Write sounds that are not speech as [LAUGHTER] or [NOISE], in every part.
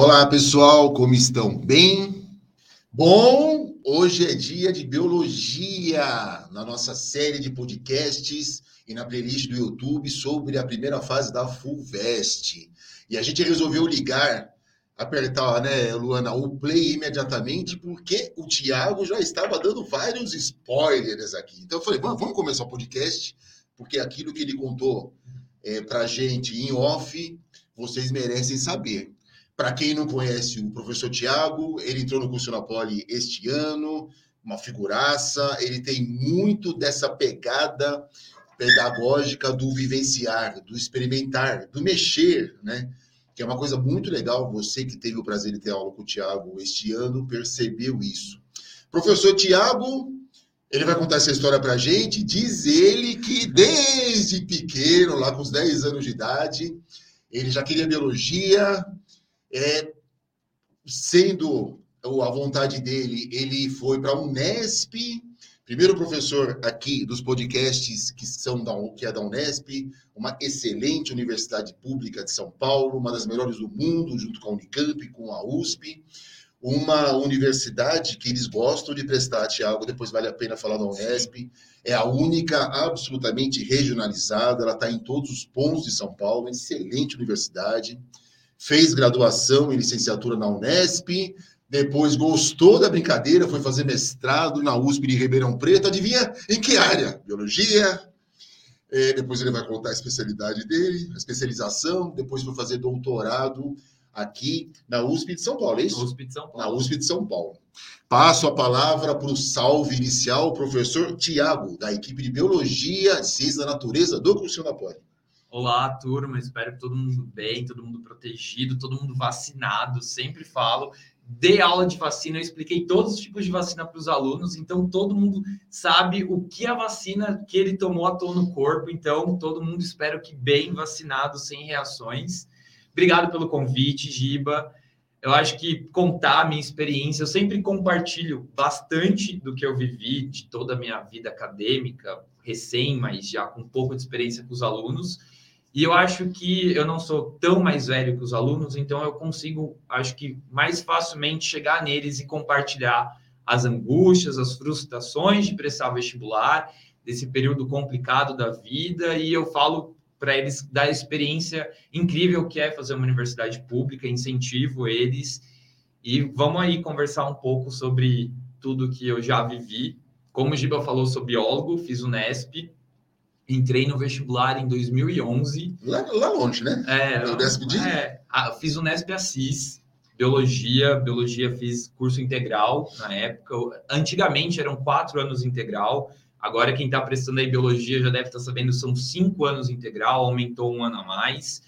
Olá, pessoal, como estão? Bem? Bom, hoje é dia de biologia na nossa série de podcasts e na playlist do YouTube sobre a primeira fase da FUVEST. E a gente resolveu ligar, apertar, né, Luana, o play imediatamente, porque o Tiago já estava dando vários spoilers aqui. Então eu falei, vamos começar o podcast, porque aquilo que ele contou é, para gente em off, vocês merecem saber. Para quem não conhece o professor Tiago, ele entrou no curso na Poli este ano, uma figuraça, ele tem muito dessa pegada pedagógica do vivenciar, do experimentar, do mexer, né? Que é uma coisa muito legal. Você que teve o prazer de ter aula com o Tiago este ano percebeu isso. Professor Tiago, ele vai contar essa história para a gente. Diz ele que desde pequeno, lá com os 10 anos de idade, ele já queria biologia, é, sendo a vontade dele, ele foi para a Unesp, primeiro professor aqui dos podcasts que são da, que é da Unesp, uma excelente universidade pública de São Paulo, uma das melhores do mundo, junto com a Unicamp, com a USP, uma universidade que eles gostam de prestar, Tiago, depois vale a pena falar da Unesp, é a única absolutamente regionalizada, ela está em todos os pontos de São Paulo, excelente universidade fez graduação e licenciatura na Unesp, depois gostou da brincadeira, foi fazer mestrado na USP de Ribeirão Preto. Adivinha em que área? Biologia. É, depois ele vai contar a especialidade dele, a especialização. Depois foi fazer doutorado aqui na USP de São Paulo, é isso? USP de São Paulo. Na USP de São Paulo. Passo a palavra para o salve inicial, professor Tiago, da equipe de Biologia Ciência da Natureza do Cursinho da Poli. Olá, turma. Espero que todo mundo bem, todo mundo protegido, todo mundo vacinado. Sempre falo. Dei aula de vacina, eu expliquei todos os tipos de vacina para os alunos, então todo mundo sabe o que a vacina que ele tomou atuou no corpo. Então, todo mundo espero que bem vacinado, sem reações. Obrigado pelo convite, Giba. Eu acho que contar a minha experiência, eu sempre compartilho bastante do que eu vivi de toda a minha vida acadêmica, recém, mas já com um pouco de experiência com os alunos. E eu acho que eu não sou tão mais velho que os alunos, então eu consigo, acho que mais facilmente chegar neles e compartilhar as angústias, as frustrações de prestar vestibular, desse período complicado da vida, e eu falo para eles da experiência incrível que é fazer uma universidade pública, incentivo eles, e vamos aí conversar um pouco sobre tudo que eu já vivi. Como o Giba falou, sou biólogo, fiz o Nesp, Entrei no vestibular em 2011. Lá, lá longe, né? É, o Nesp de... é fiz o Nesp Assis, biologia, biologia fiz curso integral na época. Antigamente eram quatro anos integral. Agora quem está prestando aí biologia já deve estar tá sabendo são cinco anos integral, aumentou um ano a mais.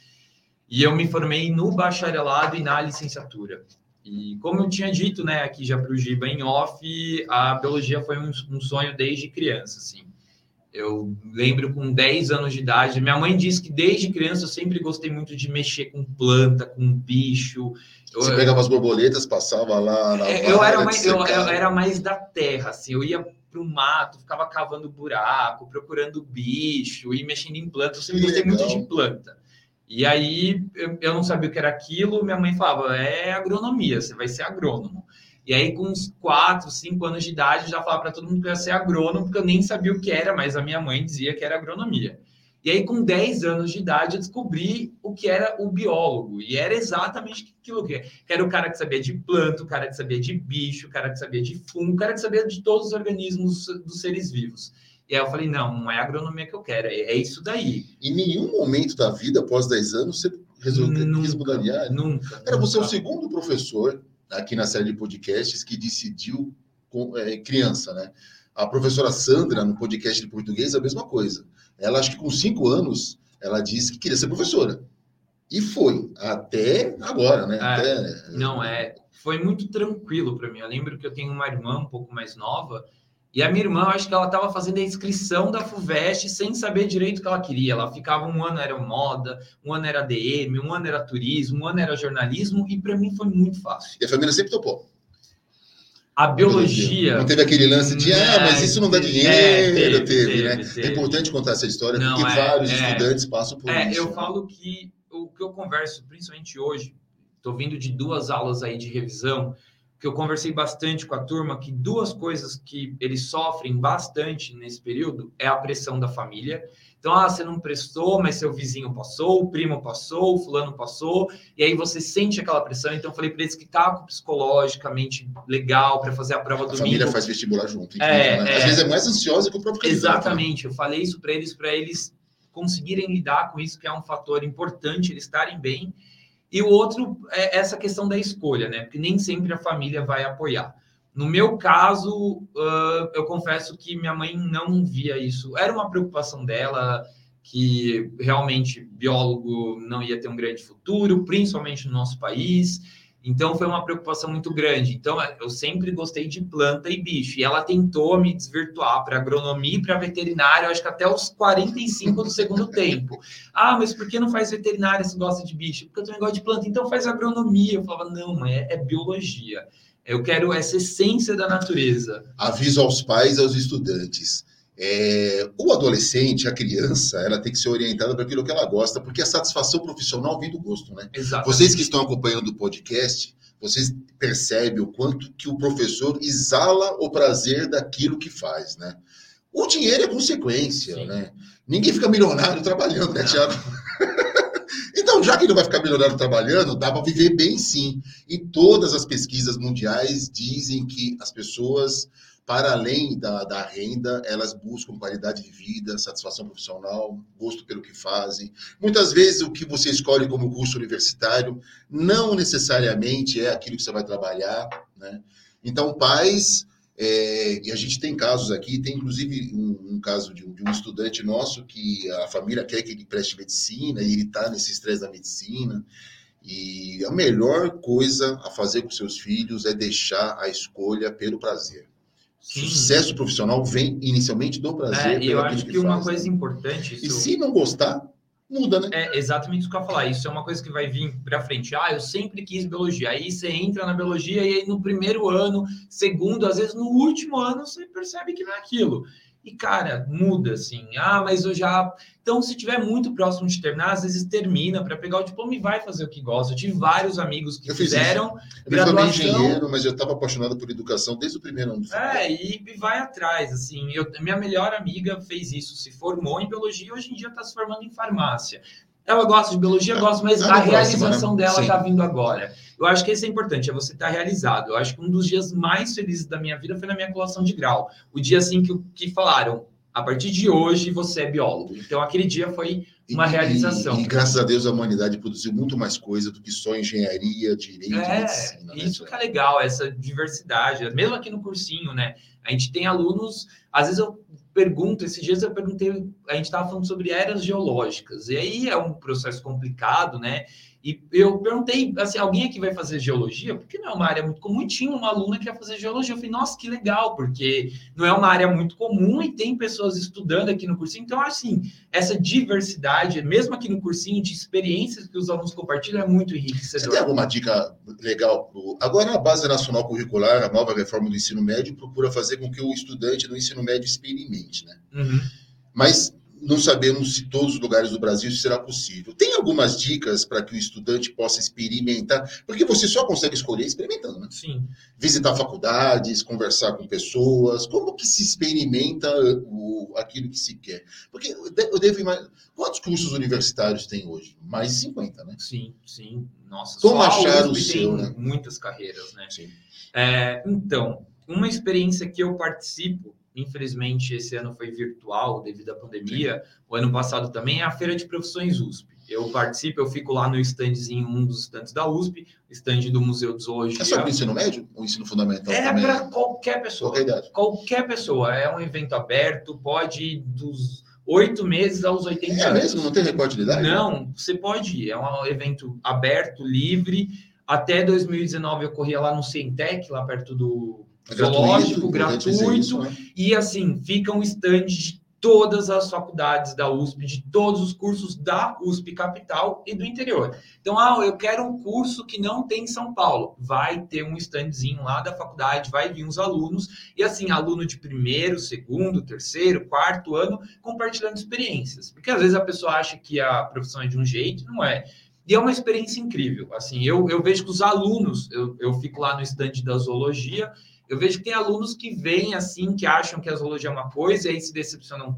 E eu me formei no bacharelado e na licenciatura. E como eu tinha dito, né, aqui já para o Giba em off, a biologia foi um, um sonho desde criança, assim. Eu lembro com 10 anos de idade, minha mãe disse que desde criança eu sempre gostei muito de mexer com planta, com bicho. Você eu, pegava as borboletas, passava lá na é, eu era mais eu, eu, era mais da terra, assim, eu ia para o mato, ficava cavando buraco, procurando bicho e mexendo em planta. Eu sempre que gostei legal. muito de planta. E aí eu não sabia o que era aquilo, minha mãe falava: é agronomia, você vai ser agrônomo. E aí, com uns 4, 5 anos de idade, eu já falava para todo mundo que eu ia ser agrônomo, porque eu nem sabia o que era, mas a minha mãe dizia que era agronomia. E aí, com 10 anos de idade, eu descobri o que era o biólogo. E era exatamente aquilo que era o cara que sabia de planta, o cara que sabia de bicho, o cara que sabia de fungo, o cara que sabia de todos os organismos dos seres vivos. E aí eu falei, não, não é agronomia que eu quero, é, é isso daí. Em nenhum momento da vida, após 10 anos, você resolveu mudar de área? Nunca. Era você é o segundo professor aqui na série de podcasts que decidiu com, é, criança, né? A professora Sandra, no podcast de português, a mesma coisa. Ela, acho que com cinco anos, ela disse que queria ser professora. E foi, até agora, né? É, até... Não, é. Foi muito tranquilo para mim. Eu lembro que eu tenho uma irmã um pouco mais nova e a minha irmã, acho que ela estava fazendo a inscrição da FUVEST sem saber direito o que ela queria. Ela ficava um ano era moda, um ano era DM, um ano era turismo, um ano era jornalismo, e para mim foi muito fácil. E a família sempre topou. A biologia. Não teve aquele lance de, é, ah, mas isso não dá dinheiro, é, teve, teve, teve, né? Teve. É importante contar essa história, não, porque é, vários é. estudantes passam por é, isso. Eu falo que o que eu converso, principalmente hoje, estou vindo de duas aulas aí de revisão, que eu conversei bastante com a turma, que duas coisas que eles sofrem bastante nesse período é a pressão da família. Então, ah, você não prestou, mas seu vizinho passou, o primo passou, o fulano passou, e aí você sente aquela pressão. Então, eu falei para eles que tá psicologicamente legal para fazer a prova do A família faz vestibular junto. É, né? é, Às vezes é mais ansiosa que o próprio candidato. Né? Exatamente. Né? Eu falei isso para eles, para eles conseguirem lidar com isso, que é um fator importante, eles estarem bem. E o outro é essa questão da escolha, né? Porque nem sempre a família vai apoiar. No meu caso, uh, eu confesso que minha mãe não via isso. Era uma preocupação dela, que realmente biólogo não ia ter um grande futuro, principalmente no nosso país. Então foi uma preocupação muito grande. Então eu sempre gostei de planta e bicho. E ela tentou me desvirtuar para agronomia e para veterinária, acho que até os 45 do segundo tempo. Ah, mas por que não faz veterinária se gosta de bicho? Porque eu também gosto de planta, então faz agronomia. Eu falava, não, mãe, é, é biologia. Eu quero essa essência da natureza. Aviso aos pais e aos estudantes. É, o adolescente, a criança, ela tem que ser orientada para aquilo que ela gosta, porque a satisfação profissional vem do gosto, né? Exatamente. Vocês que estão acompanhando o podcast, vocês percebem o quanto que o professor exala o prazer daquilo que faz, né? O dinheiro é consequência, Sim. né? Ninguém fica milionário trabalhando, né, Tiago? [LAUGHS] então, já que não vai ficar milionário trabalhando, dá para viver bem sim. E todas as pesquisas mundiais dizem que as pessoas para além da, da renda, elas buscam qualidade de vida, satisfação profissional, gosto pelo que fazem. Muitas vezes o que você escolhe como curso universitário não necessariamente é aquilo que você vai trabalhar, né? Então, pais, é, e a gente tem casos aqui, tem inclusive um, um caso de um, de um, estudante nosso que a família quer que ele preste medicina e ele está nesse estresse da medicina. E a melhor coisa a fazer com seus filhos é deixar a escolha pelo prazer. Sucesso profissional vem inicialmente do prazer. É, eu acho que, que uma faz, coisa né? importante. Isso... E se não gostar, muda, né? É exatamente isso que eu ia falar. Isso é uma coisa que vai vir para frente. Ah, eu sempre quis biologia. Aí você entra na biologia e aí no primeiro ano, segundo, às vezes no último ano, você percebe que não é aquilo. E, cara, muda assim. Ah, mas eu já. Então, se tiver muito próximo de terminar, às vezes termina para pegar o diploma e vai fazer o que gosta. Eu tive vários amigos que eu fizeram. Eu graduação... engenheiro, mas eu estava apaixonado por educação desde o primeiro ano. É, e, e, vai atrás. Assim, eu, minha melhor amiga fez isso, se formou em biologia e hoje em dia está se formando em farmácia. Ela gosta de biologia, gosta, mas a realização né? dela está vindo agora. Eu acho que isso é importante, é você estar tá realizado. Eu acho que um dos dias mais felizes da minha vida foi na minha colação de grau. O dia assim que, que falaram, a partir de hoje você é biólogo. Então aquele dia foi uma e, realização. E, e, graças a Deus a humanidade produziu muito mais coisa do que só engenharia, direito, é, medicina. Né, isso né? que é legal, essa diversidade. Mesmo aqui no cursinho, né? A gente tem alunos, às vezes eu pergunto, esses dias eu perguntei, a gente estava falando sobre eras geológicas, e aí é um processo complicado, né? E eu perguntei, assim, alguém aqui vai fazer geologia? Porque não é uma área muito comum. E tinha uma aluna que ia fazer geologia. Eu falei, nossa, que legal, porque não é uma área muito comum e tem pessoas estudando aqui no cursinho. Então, assim, essa diversidade, mesmo aqui no cursinho, de experiências que os alunos compartilham, é muito enriquecedor. Você tem alguma dica legal? Agora, a Base Nacional Curricular, a nova reforma do ensino médio, procura fazer com que o estudante do ensino médio experimente, né? Uhum. Mas não sabemos se todos os lugares do Brasil será possível. Tem algumas dicas para que o estudante possa experimentar, porque você só consegue escolher experimentando, né? Sim. Visitar faculdades, conversar com pessoas, como que se experimenta o, aquilo que se quer? Porque eu devo imaginar, quantos cursos universitários tem hoje? Mais de 50, né? Sim, sim. Nossa, como achar o seu, né? Muitas carreiras, né? Sim. É, então, uma experiência que eu participo Infelizmente, esse ano foi virtual devido à pandemia. O ano passado também é a Feira de Profissões USP. Eu participo, eu fico lá no standzinho, um dos stands da USP, stand do Museu de Zoologia. É só para o ensino médio ou ensino fundamental? É para qualquer pessoa. Qualquer idade. Qualquer pessoa. É um evento aberto, pode ir dos oito meses aos 80 é anos. É mesmo? Não tem recorde de idade? Não, você pode ir. É um evento aberto, livre. Até 2019 eu corria lá no Cientec, lá perto do zoológico, gratuito, isso, né? e assim, fica um stand de todas as faculdades da USP, de todos os cursos da USP Capital e do interior. Então, ah, eu quero um curso que não tem em São Paulo. Vai ter um standzinho lá da faculdade, vai vir uns alunos, e assim, aluno de primeiro, segundo, terceiro, quarto ano, compartilhando experiências. Porque às vezes a pessoa acha que a profissão é de um jeito, não é. E é uma experiência incrível. Assim, eu, eu vejo que os alunos, eu, eu fico lá no estande da zoologia, eu vejo que tem alunos que vêm assim, que acham que a zoologia é uma coisa, e aí se decepcionam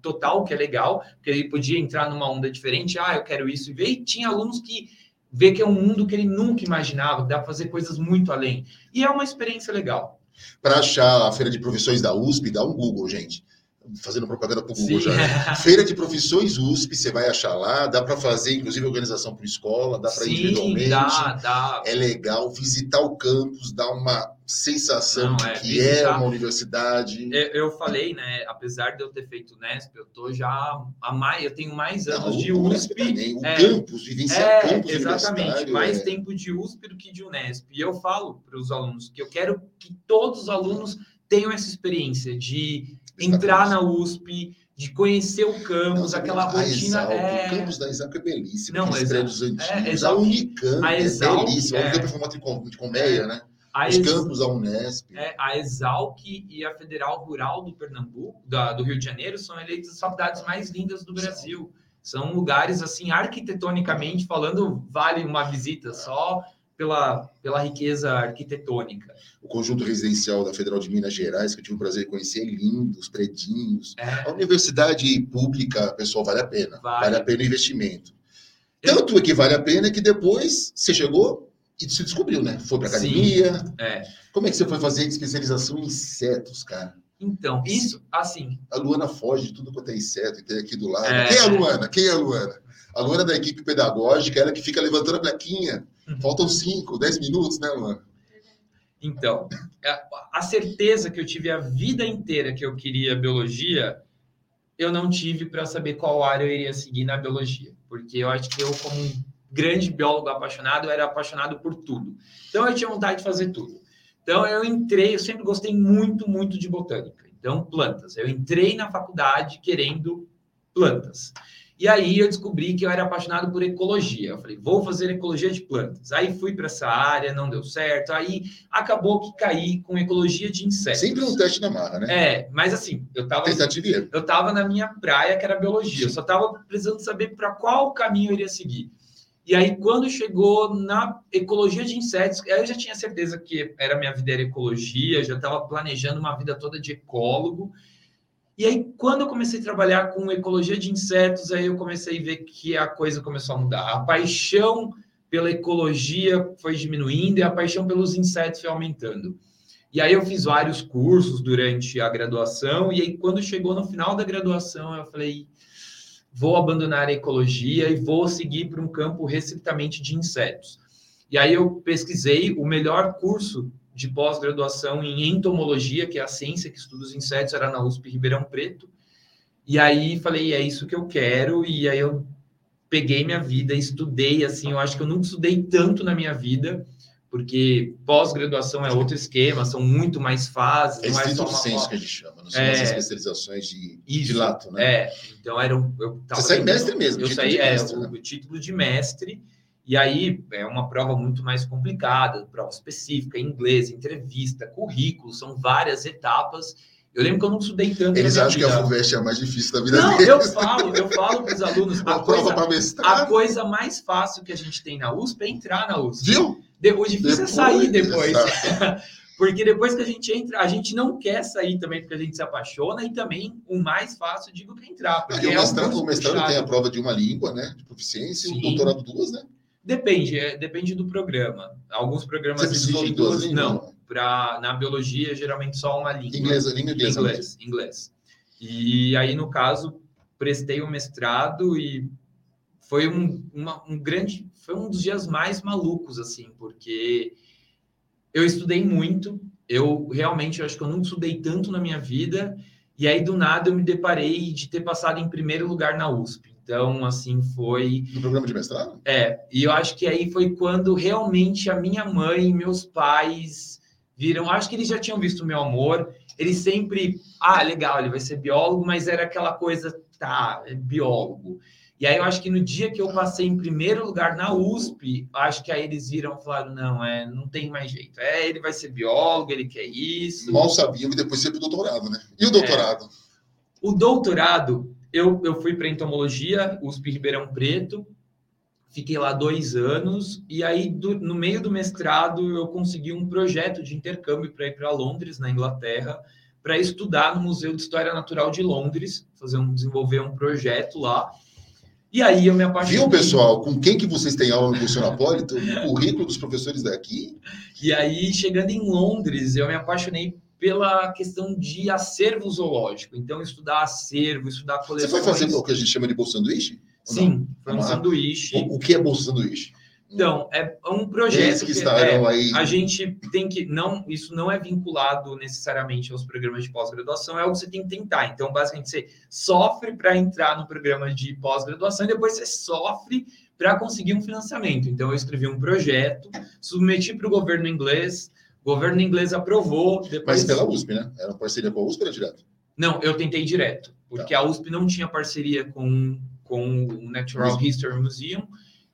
total, que é legal, porque ele podia entrar numa onda diferente, ah, eu quero isso e ver, e tinha alunos que vê que é um mundo que ele nunca imaginava, dá para fazer coisas muito além. E é uma experiência legal. Para achar a feira de profissões da USP, dá um Google, gente fazendo propaganda para o Google Sim. já. Né? [LAUGHS] Feira de Profissões USP, você vai achar lá, dá para fazer, inclusive, organização por escola, dá para individualmente. Dá, dá. É legal visitar o campus, dá uma sensação Não, é, que é visitar... é uma universidade. Eu, eu, falei, né? Apesar de eu ter feito Nesp, eu tô já há mais, eu tenho mais anos Não, de USP. Também, o é, campus, vivenciar é, campus Exatamente, mais é. tempo de USP do que de Unesp. E eu falo para os alunos que eu quero que todos os alunos tenham essa experiência de entrar na USP, de conhecer o campus, não, aquela rotina. Exalc, é... O campus da Exalc é belíssimo, não, aqueles prédios antigos. É, Exalc, a Unicamp a Exalc, é belíssimo. É... A Unicamp é formato de colmeia, né? A Os Ex... campos, a Unesp. É, a Exalc e a Federal Rural do Pernambuco, da, do Rio de Janeiro, são eleitas as faculdades mais lindas do Brasil. São lugares, assim, arquitetonicamente falando, vale uma visita só pela, pela riqueza arquitetônica. O conjunto residencial da Federal de Minas Gerais, que eu tive o prazer de conhecer, é lindo, os predinhos. É. A universidade pública, pessoal, vale a pena. Vale, vale a pena o investimento. Tanto é que vale a pena que depois você chegou e se descobriu, né? Foi para academia. Sim, é. Como é que você foi fazer especialização em insetos, cara? Então, isso, assim. A Luana foge de tudo quanto é inseto e tem aqui do lado. É... Quem é a Luana? Quem é a Luana? A Luana é da equipe pedagógica, ela que fica levantando a plaquinha. Faltam 5, 10 minutos, né, mano? Então, a certeza que eu tive a vida inteira que eu queria biologia, eu não tive para saber qual área eu iria seguir na biologia. Porque eu acho que eu, como um grande biólogo apaixonado, eu era apaixonado por tudo. Então, eu tinha vontade de fazer tudo. Então, eu entrei, eu sempre gostei muito, muito de botânica. Então, plantas. Eu entrei na faculdade querendo plantas. E aí eu descobri que eu era apaixonado por ecologia. Eu falei, vou fazer ecologia de plantas. Aí fui para essa área, não deu certo. Aí acabou que caí com ecologia de insetos. Sempre um teste na marra, né? É, mas assim, eu tava eu tava na minha praia, que era biologia. Eu só tava precisando saber para qual caminho eu iria seguir. E aí, quando chegou na ecologia de insetos, eu já tinha certeza que era minha vida era ecologia, já estava planejando uma vida toda de ecólogo. E aí, quando eu comecei a trabalhar com ecologia de insetos, aí eu comecei a ver que a coisa começou a mudar. A paixão pela ecologia foi diminuindo e a paixão pelos insetos foi aumentando. E aí eu fiz vários cursos durante a graduação, e aí quando chegou no final da graduação, eu falei, vou abandonar a ecologia e vou seguir para um campo restritamente de insetos. E aí eu pesquisei o melhor curso de pós-graduação em entomologia, que é a ciência que estuda os insetos, era na USP Ribeirão Preto. E aí falei, é isso que eu quero, e aí eu peguei minha vida, estudei, assim, eu acho que eu nunca estudei tanto na minha vida, porque pós-graduação é outro esquema, são muito mais fases. É não é só ciência que a gente chama, não são é... especializações de, de lato, né? É, então era um... Eu Você sai mestre mesmo. Eu saí, é, mestre, o, né? o título de mestre, e aí é uma prova muito mais complicada, prova específica, inglês, entrevista, currículo, são várias etapas. Eu lembro que eu não estudei tanto. Eles acham vida. que a FUVEST é a mais difícil da vida não, deles. Não, eu falo, eu falo para os alunos. A, prova a coisa mais fácil que a gente tem na USP é entrar na USP. Viu? O difícil depois, é sair depois. [LAUGHS] porque depois que a gente entra, a gente não quer sair também porque a gente se apaixona e também o mais fácil digo que entrar. Porque é o mestrado, o mestrado tem a prova de uma língua, né? De proficiência, Sim. o doutorado duas, né? Depende, é, depende do programa. Alguns programas exigem duas, não. Para na biologia geralmente só uma língua. Inglês, língua inglesa. Inglês, inglês. E aí no caso prestei o mestrado e foi um, uma, um grande, foi um dos dias mais malucos assim, porque eu estudei muito. Eu realmente eu acho que eu nunca estudei tanto na minha vida. E aí do nada eu me deparei de ter passado em primeiro lugar na USP. Então, assim, foi. No programa de mestrado? É, e eu acho que aí foi quando realmente a minha mãe e meus pais viram. Acho que eles já tinham visto o meu amor. Eles sempre. Ah, legal, ele vai ser biólogo, mas era aquela coisa, tá, é biólogo. E aí eu acho que no dia que eu passei em primeiro lugar na USP, acho que aí eles viram e falaram: não, é, não tem mais jeito. É, ele vai ser biólogo, ele quer isso. Mal sabiam e depois sempre o doutorado, né? E o doutorado? É. O doutorado, eu, eu fui para entomologia, USP Ribeirão Preto, Fiquei lá dois anos e aí do, no meio do mestrado eu consegui um projeto de intercâmbio para ir para Londres, na Inglaterra, para estudar no Museu de História Natural de Londres, fazer um, desenvolver um projeto lá. E aí eu me apaixonei. Viu, pessoal? Com quem que vocês têm aula no curso Napolito? O currículo dos professores daqui. E aí, chegando em Londres, eu me apaixonei pela questão de acervo zoológico. Então, estudar acervo, estudar coleções. Você foi fazer o que a gente chama de bolsa sanduíche? Sim, foi um sanduíche. O, o, que é bolsa sanduíche? Então, é um projeto que, estarão é, aí. a gente tem que não, isso não é vinculado necessariamente aos programas de pós-graduação, é o que você tem que tentar. Então, basicamente, você sofre para entrar no programa de pós-graduação e depois você sofre para conseguir um financiamento. Então, eu escrevi um projeto, submeti para o governo inglês, o governo inglês aprovou. Depois... Mas pela USP, né? Era uma parceria com a USP ou era direto? Não, eu tentei direto, porque tá. a USP não tinha parceria com, com o Natural History Museum,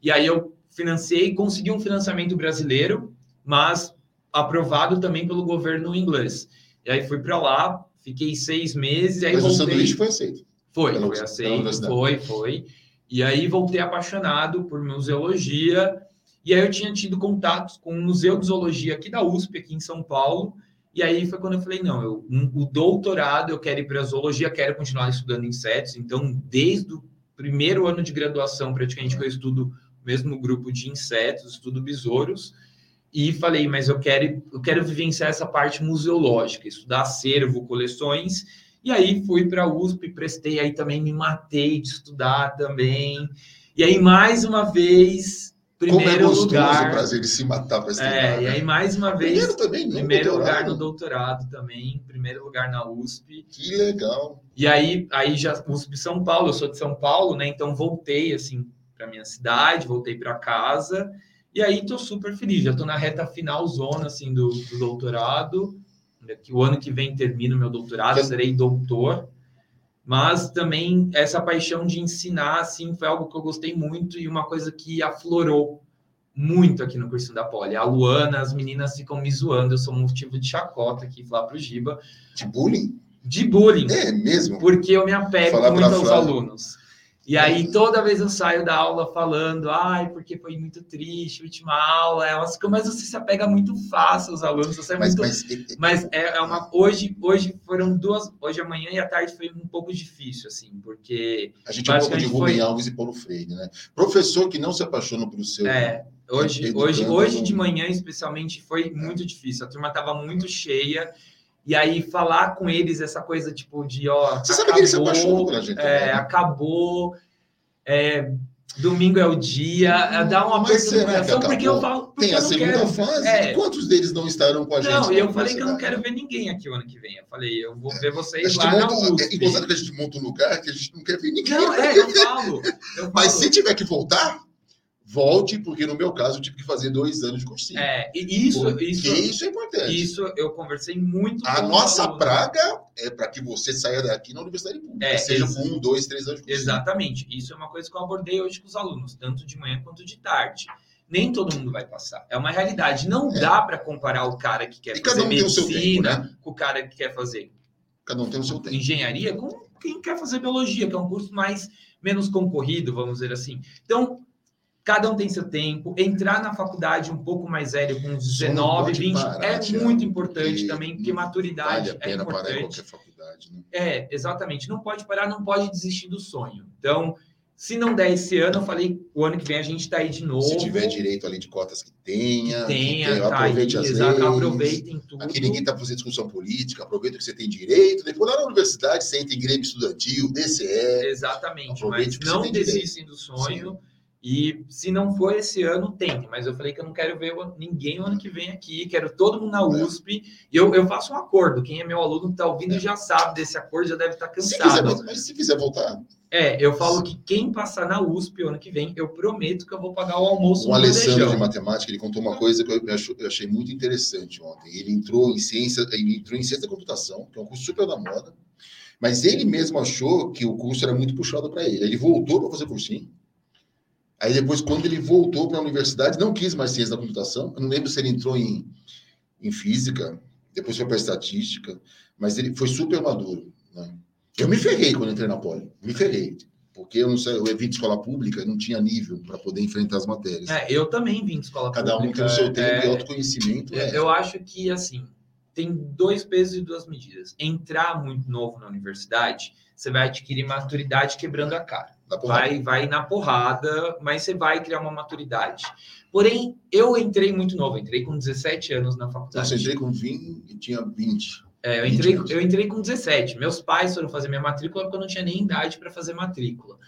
e aí eu financiei, consegui um financiamento brasileiro, mas aprovado também pelo governo inglês. E aí fui para lá, fiquei seis meses. Aí mas voltei... o sanduíche foi aceito? Foi, pela, foi aceito, foi, foi. E aí voltei apaixonado por museologia. E aí eu tinha tido contatos com o Museu de Zoologia aqui da USP, aqui em São Paulo. E aí foi quando eu falei, não, eu, o doutorado eu quero ir para zoologia, quero continuar estudando insetos. Então, desde o primeiro ano de graduação, praticamente, eu estudo mesmo grupo de insetos, estudo besouros, e falei, mas eu quero, eu quero vivenciar essa parte museológica, estudar acervo, coleções, e aí fui para a USP, prestei, aí também me matei de estudar também, e aí mais uma vez, primeiro Como é gostoso lugar, o prazer de se matar para estudar. É, né? e aí mais uma vez, primeiro, também, primeiro lugar no doutorado também, primeiro lugar na USP. Que legal. E aí, aí já USP São Paulo, eu sou de São Paulo, né? Então voltei assim para minha cidade, voltei para casa e aí estou super feliz. Já estou na reta final zona assim do, do doutorado. Que o ano que vem termino meu doutorado, serei doutor. Mas também essa paixão de ensinar assim foi algo que eu gostei muito e uma coisa que aflorou muito aqui no curso da Poli. A Luana, as meninas ficam me zoando, eu sou um motivo de chacota aqui lá para o Giba. De bullying? De bullying. É mesmo? Porque eu me apego Falar muito aos alunos. E aí, toda vez eu saio da aula falando, ai, porque foi muito triste última aula. É umas, mas você se apega muito fácil aos alunos. Você é mas, muito, mas, mas é, é, uma. Hoje, hoje foram duas. Hoje, amanhã e à tarde foi um pouco difícil, assim, porque. A gente é um pouco de Rubem foi... Alves e Paulo Freire, né? Professor que não se apaixona pelo seu. É. Hoje, hoje, hoje de manhã, especialmente, foi muito difícil. A turma estava muito cheia. E aí falar com eles essa coisa tipo de ó, Você acabou, sabe que eles se apaixonam pela gente. É, né? acabou. É, domingo é o dia, é, dá uma perturbação, porque eu falo. Porque Tem a segunda quero, fase. É, quantos deles não estarão com a gente? Não, eu falei que eu não quero ver ninguém aqui o ano que vem. Eu falei, eu vou ver vocês lá monta, na USP. É engraçado que a gente monta um lugar que a gente não quer ver ninguém. Não, é, eu falo. Eu falo. Mas se tiver que voltar, volte, porque no meu caso eu tive que fazer dois anos de cursinho. É, e isso, porque isso, isso é importante. Isso eu conversei muito. A nossa praga é para que você saia daqui na universidade pública, é, seja com um, dois, três anos de cursinho. Exatamente. Isso é uma coisa que eu abordei hoje com os alunos, tanto de manhã quanto de tarde. Nem todo mundo vai passar. É uma realidade. Não é. dá para comparar o cara que quer e fazer um medicina tempo, né? com o cara que quer fazer cada um tem o seu tempo. engenharia com quem quer fazer biologia, que é um curso mais menos concorrido, vamos dizer assim. Então, Cada um tem seu tempo. Entrar na faculdade um pouco mais velho, com 19, 20, parar, é muito importante também, porque maturidade vale a é pena importante. Parar em qualquer faculdade, né? É, exatamente. Não pode parar, não pode desistir do sonho. Então, se não der esse ano, eu falei, o ano que vem a gente está aí de novo. Se tiver direito ali de cotas que tenha, que tenha, que tenha tá aproveite aí, as exato, leis. aproveitem tudo. Aqui ninguém está fazendo discussão política, aproveita que você tem direito. Depois lá na universidade você entra em Grêmio Estudantil, DCE. Exatamente, mas não direito. desistem do sonho. E se não for esse ano, tentem. Mas eu falei que eu não quero ver ninguém o ano que vem aqui. Quero todo mundo na É. USP. E eu, eu faço um acordo. Quem é meu aluno que está ouvindo já sabe desse acordo, já deve estar Se quiser, cansado. voltar- mas se quiser voltar, É, eu falo que quem passar na USP o ano que vem, eu prometo que eu vou pagar o almoço o Alessandro de matemática, ele contou uma coisa que eu ach- eu achei muito interessante ontem. Ele entrou em ciência, ele entrou em ciência da computação, que é um curso super da moda, mas ele mesmo achou que o curso era muito puxado para ele. Ele voltou para fazer cursinho. Aí depois, quando ele voltou para a universidade, não quis mais ciência da computação. Eu não lembro se ele entrou em, em física, depois foi para estatística, mas ele foi super maduro. Né? Eu me ferrei quando entrei na Poli, me ferrei. porque eu não sei, eu vim de escola pública e não tinha nível para poder enfrentar as matérias. É, eu também vim de escola Cada pública. um tem o seu tempo é, e autoconhecimento. é, É, Eu acho que, assim, tem dois pesos e duas medidas. Entrar muito novo na universidade, você vai adquirir maturidade quebrando a cara. Vai, vai na porrada, mas você vai criar uma maturidade. Porém, eu entrei muito novo, entrei com 17 anos na faculdade. você entrei com 20 e tinha 20. É, eu, 20 entrei, eu entrei com 17. Meus pais foram fazer minha matrícula porque eu não tinha nem idade para fazer matrícula.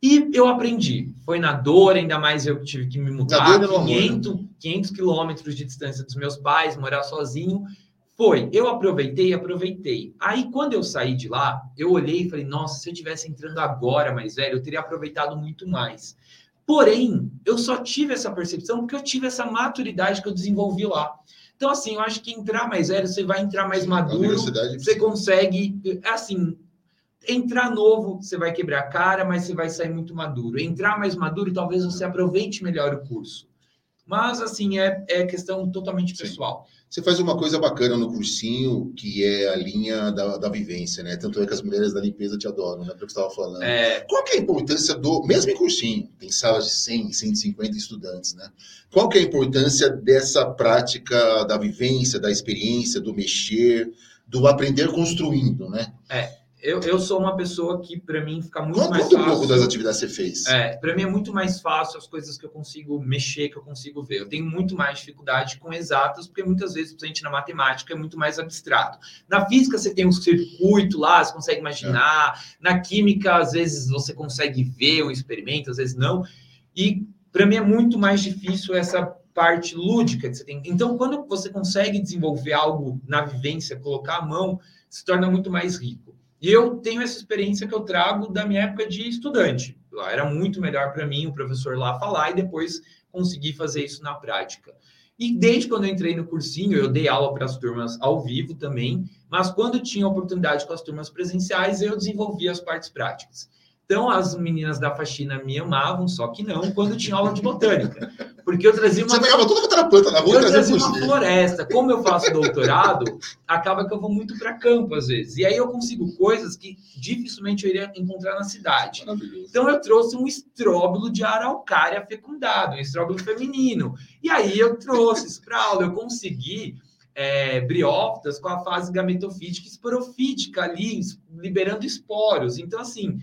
E eu aprendi. Foi na dor, ainda mais eu tive que me mudar. dor e no amor, 500, 500 quilômetros de distância dos meus pais, morar sozinho. Foi. Eu aproveitei, aproveitei. Aí, quando eu saí de lá, eu olhei e falei, nossa, se eu tivesse entrando agora mais velho, eu teria aproveitado muito mais. Porém, eu só tive essa percepção porque eu tive essa maturidade que eu desenvolvi lá. Então, assim, eu acho que entrar mais velho, você vai entrar mais maduro, você consegue, assim, entrar novo, você vai quebrar a cara, mas você vai sair muito maduro. Entrar mais maduro, talvez você aproveite melhor o curso. Mas, assim, é, é questão totalmente Sim. pessoal. Você faz uma coisa bacana no cursinho, que é a linha da, da vivência, né? Tanto é que as mulheres da limpeza te adoram, né? Pelo que você estava falando. É, Qual que é a importância do, mesmo em cursinho, tem salas de 100, 150 estudantes, né? Qual que é a importância dessa prática da vivência, da experiência, do mexer, do aprender construindo, né? Eu, eu sou uma pessoa que, para mim, fica muito Conta, mais conta um fácil... pouco das atividades que você fez. É, para mim é muito mais fácil as coisas que eu consigo mexer, que eu consigo ver. Eu tenho muito mais dificuldade com exatas, porque muitas vezes, principalmente na matemática, é muito mais abstrato. Na física, você tem um circuito lá, você consegue imaginar. Na química, às vezes, você consegue ver o experimento, às vezes não. E para mim é muito mais difícil essa parte lúdica que você tem. Então, quando você consegue desenvolver algo na vivência, colocar a mão, se torna muito mais rico. E eu tenho essa experiência que eu trago da minha época de estudante. Lá Era muito melhor para mim o professor lá falar e depois conseguir fazer isso na prática. E desde quando eu entrei no cursinho, eu dei aula para as turmas ao vivo também, mas quando tinha oportunidade com as turmas presenciais, eu desenvolvia as partes práticas. Então, as meninas da faxina me amavam, só que não quando tinha aula de botânica. Porque eu trazia uma Você pegava toda aquela planta na rua eu trazia uma floresta. Como eu faço doutorado, acaba que eu vou muito para campo às vezes. E aí eu consigo coisas que dificilmente eu iria encontrar na cidade. Então eu trouxe um estróbilo de araucária fecundado, um estróbilo feminino. E aí eu trouxe isso para aula. Eu consegui é, briófitas com a fase gametofítica e esporofítica ali, liberando esporos. Então, assim,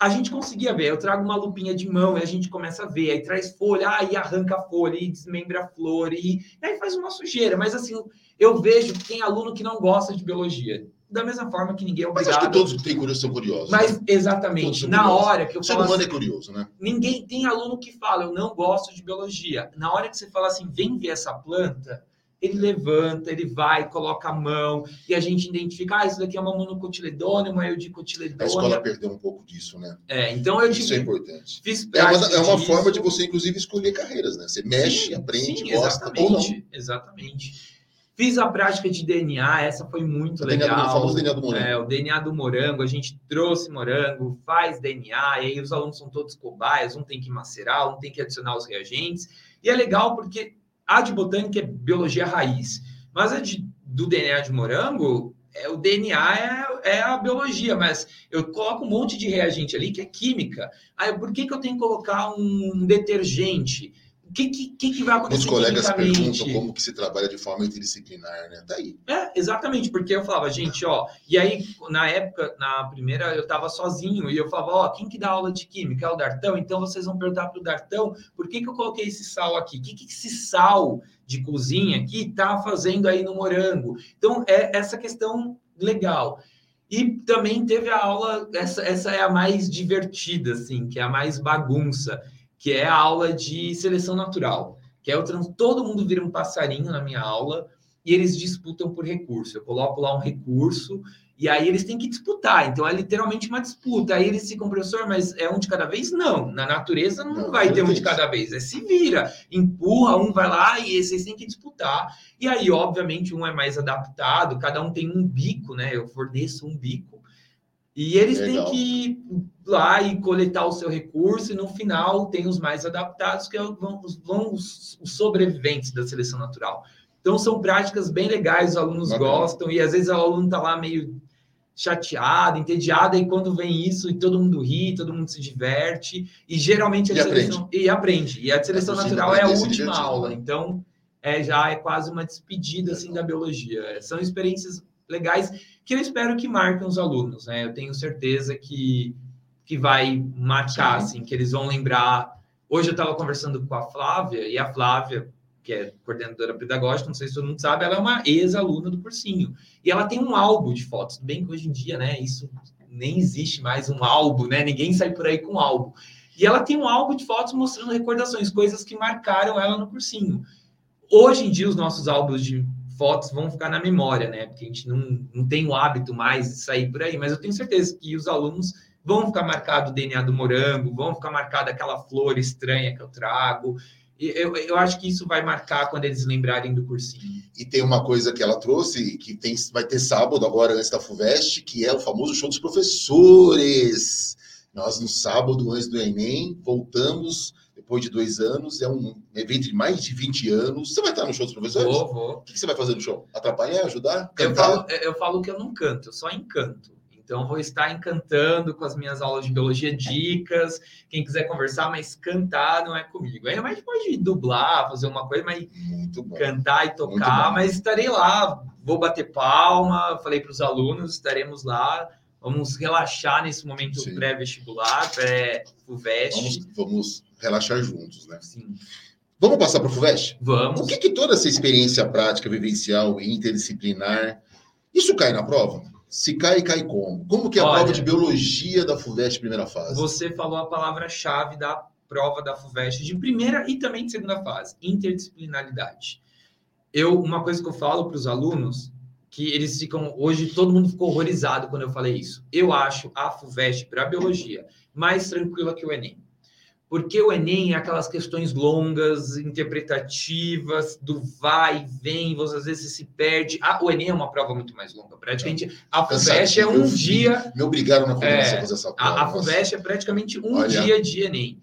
a gente conseguia ver. Eu trago uma lupinha de mão e a gente começa a ver. Aí traz folha, aí arranca a folha e desmembra a flor. E, e aí faz uma sujeira. Mas, assim, eu vejo que tem aluno que não gosta de biologia. Da mesma forma que ninguém é Mas obrigado. acho que todos que têm curioso são curiosos. Mas, né? exatamente, na curiosos. hora que eu O ser falo humano assim, é curioso, né? Ninguém tem aluno que fala, eu não gosto de biologia. Na hora que você fala assim, vem ver essa planta, ele levanta, ele vai, coloca a mão, e a gente identifica, ah, isso daqui é uma monocotiledônia, uma A escola eudicotiledônia. perdeu um pouco disso, né? É, então eu Isso é tive, importante. fiz É uma, é uma forma de você, inclusive, escolher carreiras, né? Você mexe, Sim, aprende, sim, gosta ou não. exatamente. Fiz a prática de DNA, essa foi muito O DNA do- legal. o DNA do morango. É, o DNA do morango, a gente trouxe morango, faz DNA, e aí os alunos são todos cobaias, um tem que macerar, um tem que adicionar os reagentes. E é legal porque a de botânica é biologia raiz, mas a de, do DNA de morango, é, o DNA é, é a biologia, mas eu coloco um monte de reagente ali que é química. Aí, por que, que eu tenho que colocar um detergente? O que, que, que, vai acontecer colegas quimicamente? perguntam como que se trabalha de forma interdisciplinar, né? Tá aí. É, exatamente, porque eu falava, gente, ó, e aí, na época, na primeira, eu tava sozinho, e eu falava, ó, quem que dá aula de química? É o Dartão? Então vocês vão perguntar pro Dartão por que, que eu coloquei esse sal aqui? O que, que esse sal de cozinha aqui tá fazendo aí no morango? Então, é essa questão legal. E também teve a aula, essa, essa é a mais divertida, assim, que é a mais bagunça, que é a aula de seleção natural. Que é o trans... todo mundo vira um passarinho na minha aula e eles disputam por recurso. Eu coloco lá um recurso e aí eles têm que disputar. Então é literalmente uma disputa. Aí eles ficam, professor, mas é um de cada vez? Não. Na natureza não, Não, vai ter um de cada vez. É se vira, empurra, um vai lá e vocês têm que disputar. E aí, obviamente, um é mais adaptado, cada um tem um bico, né? Eu forneço um bico. E eles Legal. têm que ir lá e coletar o seu recurso, e no final tem os mais adaptados, que é vão, os- vão os, os sobreviventes da seleção natural. Então são práticas bem legais, os alunos Bacana. gostam, e às vezes o aluno está lá meio chateada, entediada, e quando vem isso, e todo mundo ri, todo mundo se diverte, e geralmente a E seleção. E aprende. E a seleção A torcida natural vai é a última aula. né? Então, é, já é quase uma despedida assim, da biologia. É, São experiências legais que eu espero que marquem os alunos. Né? Eu tenho certeza que, que vai marcar, Sim. assim, que eles vão lembrar. Hoje eu estava conversando com a Flávia, e a Flávia, que é coordenadora pedagógica, não sei se todo mundo sabe, ela é uma ex-aluna do cursinho. E ela tem um álbum de fotos. Bem que hoje em dia, né, isso nem existe mais um álbum, né? Ninguém sai por aí com álbum. E ela tem um álbum de fotos mostrando recordações, coisas que marcaram ela no cursinho. Hoje em dia, os nossos álbuns de fotos vão ficar na memória, né? Porque a gente não, não tem o hábito mais de sair por aí, mas eu tenho certeza que os alunos vão ficar marcado o DNA do morango, vão ficar marcada aquela flor estranha que eu trago. E eu, eu acho que isso vai marcar quando eles lembrarem do cursinho. E tem uma coisa que ela trouxe, que tem, vai ter sábado agora antes da FUVEST, que é o famoso show dos professores. Nós, no sábado, antes do Enem, voltamos, depois de dois anos, é um evento de mais de 20 anos. Você vai estar no show dos professores? Vou, vou. O que você vai fazer no show? Atrapalhar, ajudar? Eu falo, eu falo que eu não canto, eu só encanto. Então, vou estar encantando com as minhas aulas de biologia, dicas. Quem quiser conversar, mas cantar não é comigo. Ainda mais pode dublar, fazer uma coisa, mas cantar e tocar. Mas estarei lá, vou bater palma. Falei para os alunos, estaremos lá. Vamos relaxar nesse momento pré-vestibular, pré-FUVEST. Vamos, vamos relaxar juntos, né? Sim, Vamos passar para o FUVEST? vamos. O que, que toda essa experiência prática, vivencial e interdisciplinar, isso cai na prova? Se cai, cai como? Como que é a Olha, prova de biologia da FUVEST primeira fase? Você falou a palavra-chave da prova da FUVEST de primeira e também de segunda fase, interdisciplinaridade. Eu, uma coisa que eu falo para os alunos, que eles ficam, hoje todo mundo ficou horrorizado quando eu falei isso. Eu acho a FUVEST para biologia mais tranquila que o Enem. Porque o Enem é aquelas questões longas, interpretativas, do vai e vem, você às vezes se perde. Ah, o Enem é uma prova muito mais longa. Praticamente, a FUVEST é um vi. dia Me obrigaram na coordenação É, a fazer essa prova. a, a FUVEST é praticamente um Olha. dia de Enem.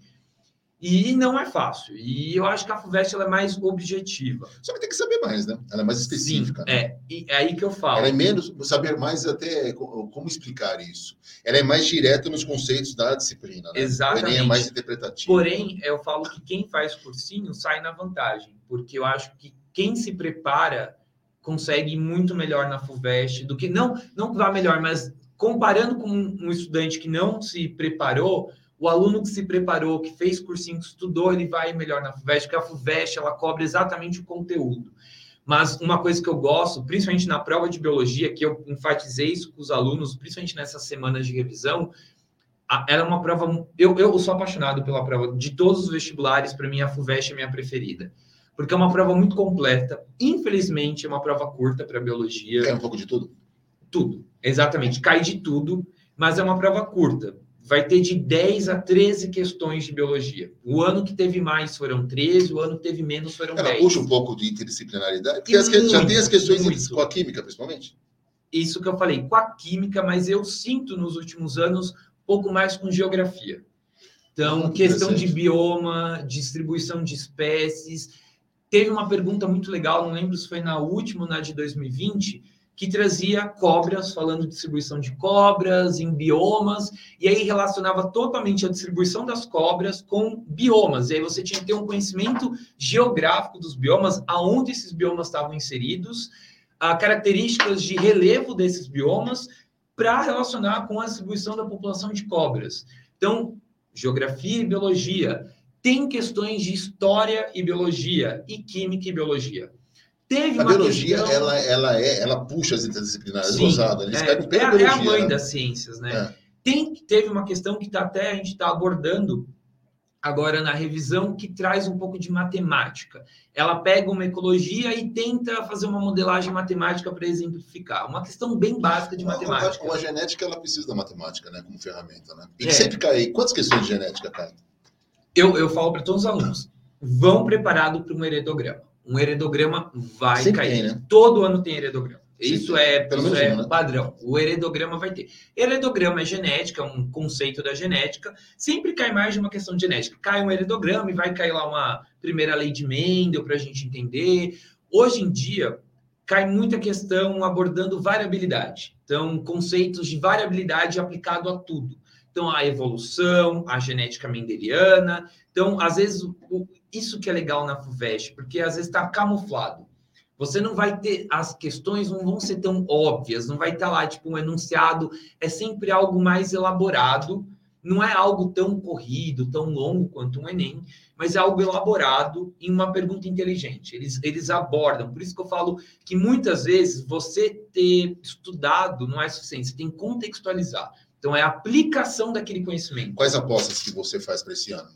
E não é fácil. E eu acho que a FUVEST ela é mais objetiva. Só que tem que saber mais, né? Ela é mais específica. Sim, né? é. E é aí que eu falo. Ela é menos, saber mais até co- como explicar isso. Ela é mais direta nos conceitos da disciplina, né? Exatamente. O Enem é mais interpretativo. Porém, eu falo que quem faz cursinho sai na vantagem. Porque eu acho que quem se prepara consegue ir muito melhor na FUVEST do que... Não, não que vá melhor, mas comparando com um estudante que não se preparou, o aluno que se preparou, que fez cursinho, que estudou, ele vai melhor na FUVEST, porque a FUVEST ela cobre exatamente o conteúdo. Mas uma coisa que eu gosto, principalmente na prova de biologia, que eu enfatizei isso com os alunos, principalmente nessas semanas de revisão, ela é uma prova. Eu, eu sou apaixonado pela prova de todos os vestibulares, para mim a FUVEST é minha preferida. Porque é uma prova muito completa. Infelizmente, é uma prova curta para biologia Quer um pouco de tudo? tudo. Exatamente, cai de tudo, mas é uma prova curta. Vai ter de 10 a 13 questões de biologia. O ano que teve mais foram 13, o ano que teve menos foram Ela 10. puxa um pouco de interdisciplinaridade. Porque as que- já muito, tem as questões muito. com a química, principalmente. Isso que eu falei, com a química, mas eu sinto nos últimos anos um pouco mais com geografia. Então, Hum, questão de bioma, distribuição de espécies. Teve uma pergunta muito legal, não lembro se foi na última ou na de 2020, que trazia cobras, falando de distribuição de cobras em biomas, e aí relacionava totalmente a distribuição das cobras com biomas. E aí você tinha que ter um conhecimento geográfico dos biomas, aonde esses biomas estavam inseridos, a características de relevo desses biomas para relacionar com a distribuição da população de cobras. Então, geografia e biologia. Tem questões de história e biologia, e química e biologia. Teve A uma biologia, questão... ela, ela, é, ela puxa as interdisciplinares, Sim, gozada. Eles é, pé é, da a- é biologia. a mãe né? das ciências, né? É. Tem, teve uma questão que tá até a gente está abordando agora na revisão que traz um pouco de matemática. Ela pega uma ecologia e tenta fazer uma modelagem matemática para exemplificar. Uma questão bem básica de Uma- matemática. Uma, genética, ela precisa da matemática, né? Como ferramenta, né? E É. sempre cai. Quantas questões de genética cai? Eu, eu falo para todos os alunos: vão preparado para um heredograma. Um heredograma vai Sempre cair. tem, né? Todo ano tem heredograma. Sempre Isso tem. é, isso é um, né? padrão. O heredograma vai ter. Heredograma é genética, é um conceito da genética. Sempre cai mais de uma questão de genética. Cai um heredograma e vai cair lá uma primeira lei de Mendel para a gente entender. Hoje em dia, cai muita questão abordando variabilidade. Então, conceitos de variabilidade aplicado a tudo. Então, a evolução, a genética mendeliana. Então, às vezes, o, isso que é legal na FUVEST, porque às vezes está camuflado. Você não vai ter, as questões não vão ser tão óbvias, não vai estar lá, tipo, um enunciado, é sempre algo mais elaborado, não é algo tão corrido, tão longo quanto um Enem, mas é algo elaborado em uma pergunta inteligente. Eles, eles abordam, por isso que eu falo que muitas vezes você ter estudado não é suficiente, você tem que contextualizar. Então, é a aplicação daquele conhecimento. Quais apostas que você faz para esse ano?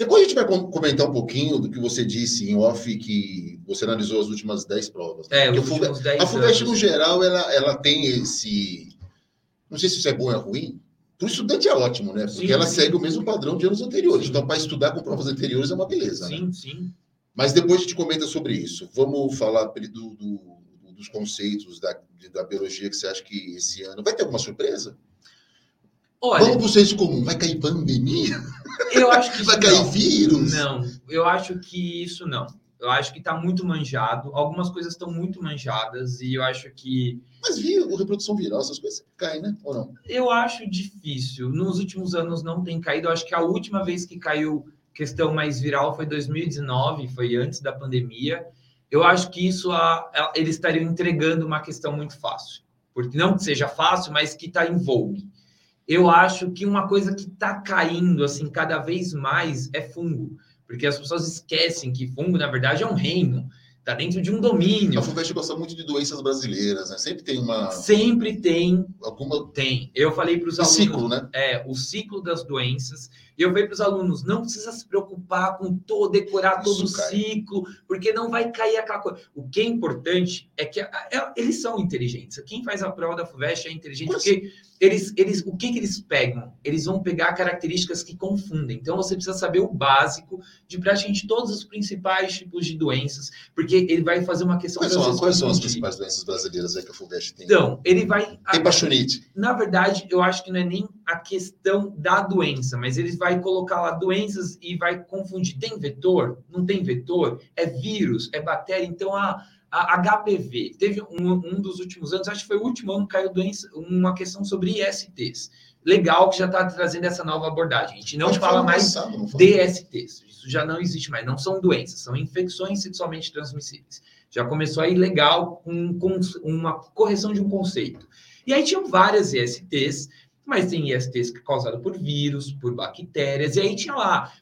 Depois a gente vai comentar um pouquinho do que você disse em off, que você analisou as últimas 10 provas. Né? É, os 10 A FUVEST, no geral, ela, ela tem esse... Não sei se isso é bom ou é ruim. Para o estudante é ótimo, né? Porque sim, ela sim. segue o mesmo padrão de anos anteriores. Sim. Então, para estudar com provas anteriores é uma beleza, sim, né? Sim, Mas depois a gente comenta sobre isso. Vamos falar do, do, dos conceitos da, da biologia que você acha que esse ano... Vai ter alguma surpresa? Olha, Vamos para o senso comum. Vai cair pandemia? Eu acho que [LAUGHS] vai cair não. vírus. Não, eu acho que isso não. Eu acho que está muito manjado. Algumas coisas estão muito manjadas e eu acho que. Mas viu, reprodução viral, essas coisas caem, né? Ou não? Eu acho difícil. Nos últimos anos não tem caído. Eu acho que a última vez que caiu questão mais viral foi 2019, foi antes da pandemia. Eu acho que isso a, a, eles estariam entregando uma questão muito fácil. Porque não que seja fácil, mas que está em vogue eu acho que uma coisa que está caindo assim cada vez mais é fungo, porque as pessoas esquecem que fungo na verdade é um reino, está dentro de um domínio. A FUVEST gosta muito de doenças brasileiras, né? Sempre tem uma. Sempre tem. Alguma. Tem. Eu falei para os alunos. ciclo, né? É, o ciclo das doenças. E eu falei para os alunos: não precisa se preocupar com todo, decorar todo o ciclo, porque não vai cair aquela coisa. O que é importante é que a, a, eles são inteligentes. Quem faz a prova da FUVEST é inteligente, porque eles, eles, o que, que eles pegam? Eles vão pegar características que confundem. Então, você precisa saber o básico de praticamente todos os principais tipos de doenças, porque ele vai fazer uma questão... Quais, são, quais são as principais doenças brasileiras aí que a FUVEST tem? Então, ele vai... Tem baixonite. Na verdade, eu acho que não é nem a questão da doença, mas ele vai colocar lá doenças e vai confundir. Tem vetor? Não tem vetor? É vírus? É bactéria? Então, a... A HPV, teve um, um dos últimos anos, acho que foi o último ano, caiu doença, uma questão sobre ISTs. Legal que já está trazendo essa nova abordagem. A gente não fala mais passado, DSTs. Isso já não existe mais. Não são doenças, são infecções sexualmente transmissíveis. Já começou aí legal com, com uma correção de um conceito. E aí tinham várias ISTs, mas tem ISTs causadas por vírus, por bactérias, e aí tinha lá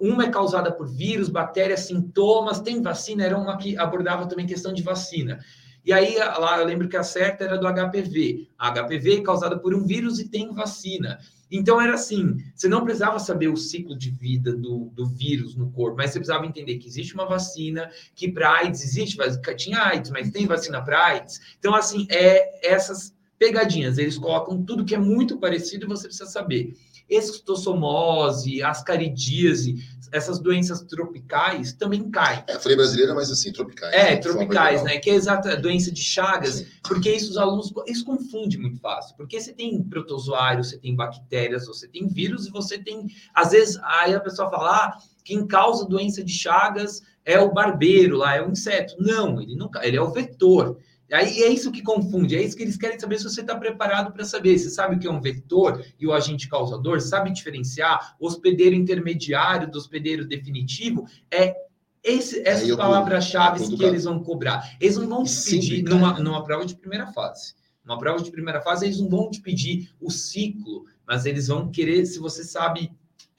uma é causada por vírus, bactérias, sintomas, tem vacina, era uma que abordava também questão de vacina. E aí, lá eu lembro que a certa era do HPV. A HPV é causada por um vírus e tem vacina. Então era assim: você não precisava saber o ciclo de vida do, do vírus no corpo, mas você precisava entender que existe uma vacina, que para AIDS existe, tinha AIDS, mas tem vacina para AIDS. Então, assim, é essas pegadinhas, eles colocam tudo que é muito parecido e você precisa saber esquistossomose, ascaridíase, essas doenças tropicais também caem. É, falei brasileira, mas assim, tropicais. É, né? tropicais, né? Que é exata doença de Chagas, Sim. porque isso os alunos, isso confunde muito fácil, porque você tem protozoários, você tem bactérias, você tem vírus e você tem, às vezes, aí a pessoa fala, ah, quem causa doença de Chagas é o barbeiro lá, é o inseto. Não, ele não, ele é o vetor. Aí é isso que confunde, é isso que eles querem saber se você está preparado para saber. Você sabe o que é um vetor e o agente causador? Sabe diferenciar o hospedeiro intermediário do hospedeiro definitivo? É esse, essas palavras-chave que eles vão cobrar. Eles não vão te pedir numa, numa prova de primeira fase. Numa prova de primeira fase, eles não vão te pedir o ciclo, mas eles vão querer se você sabe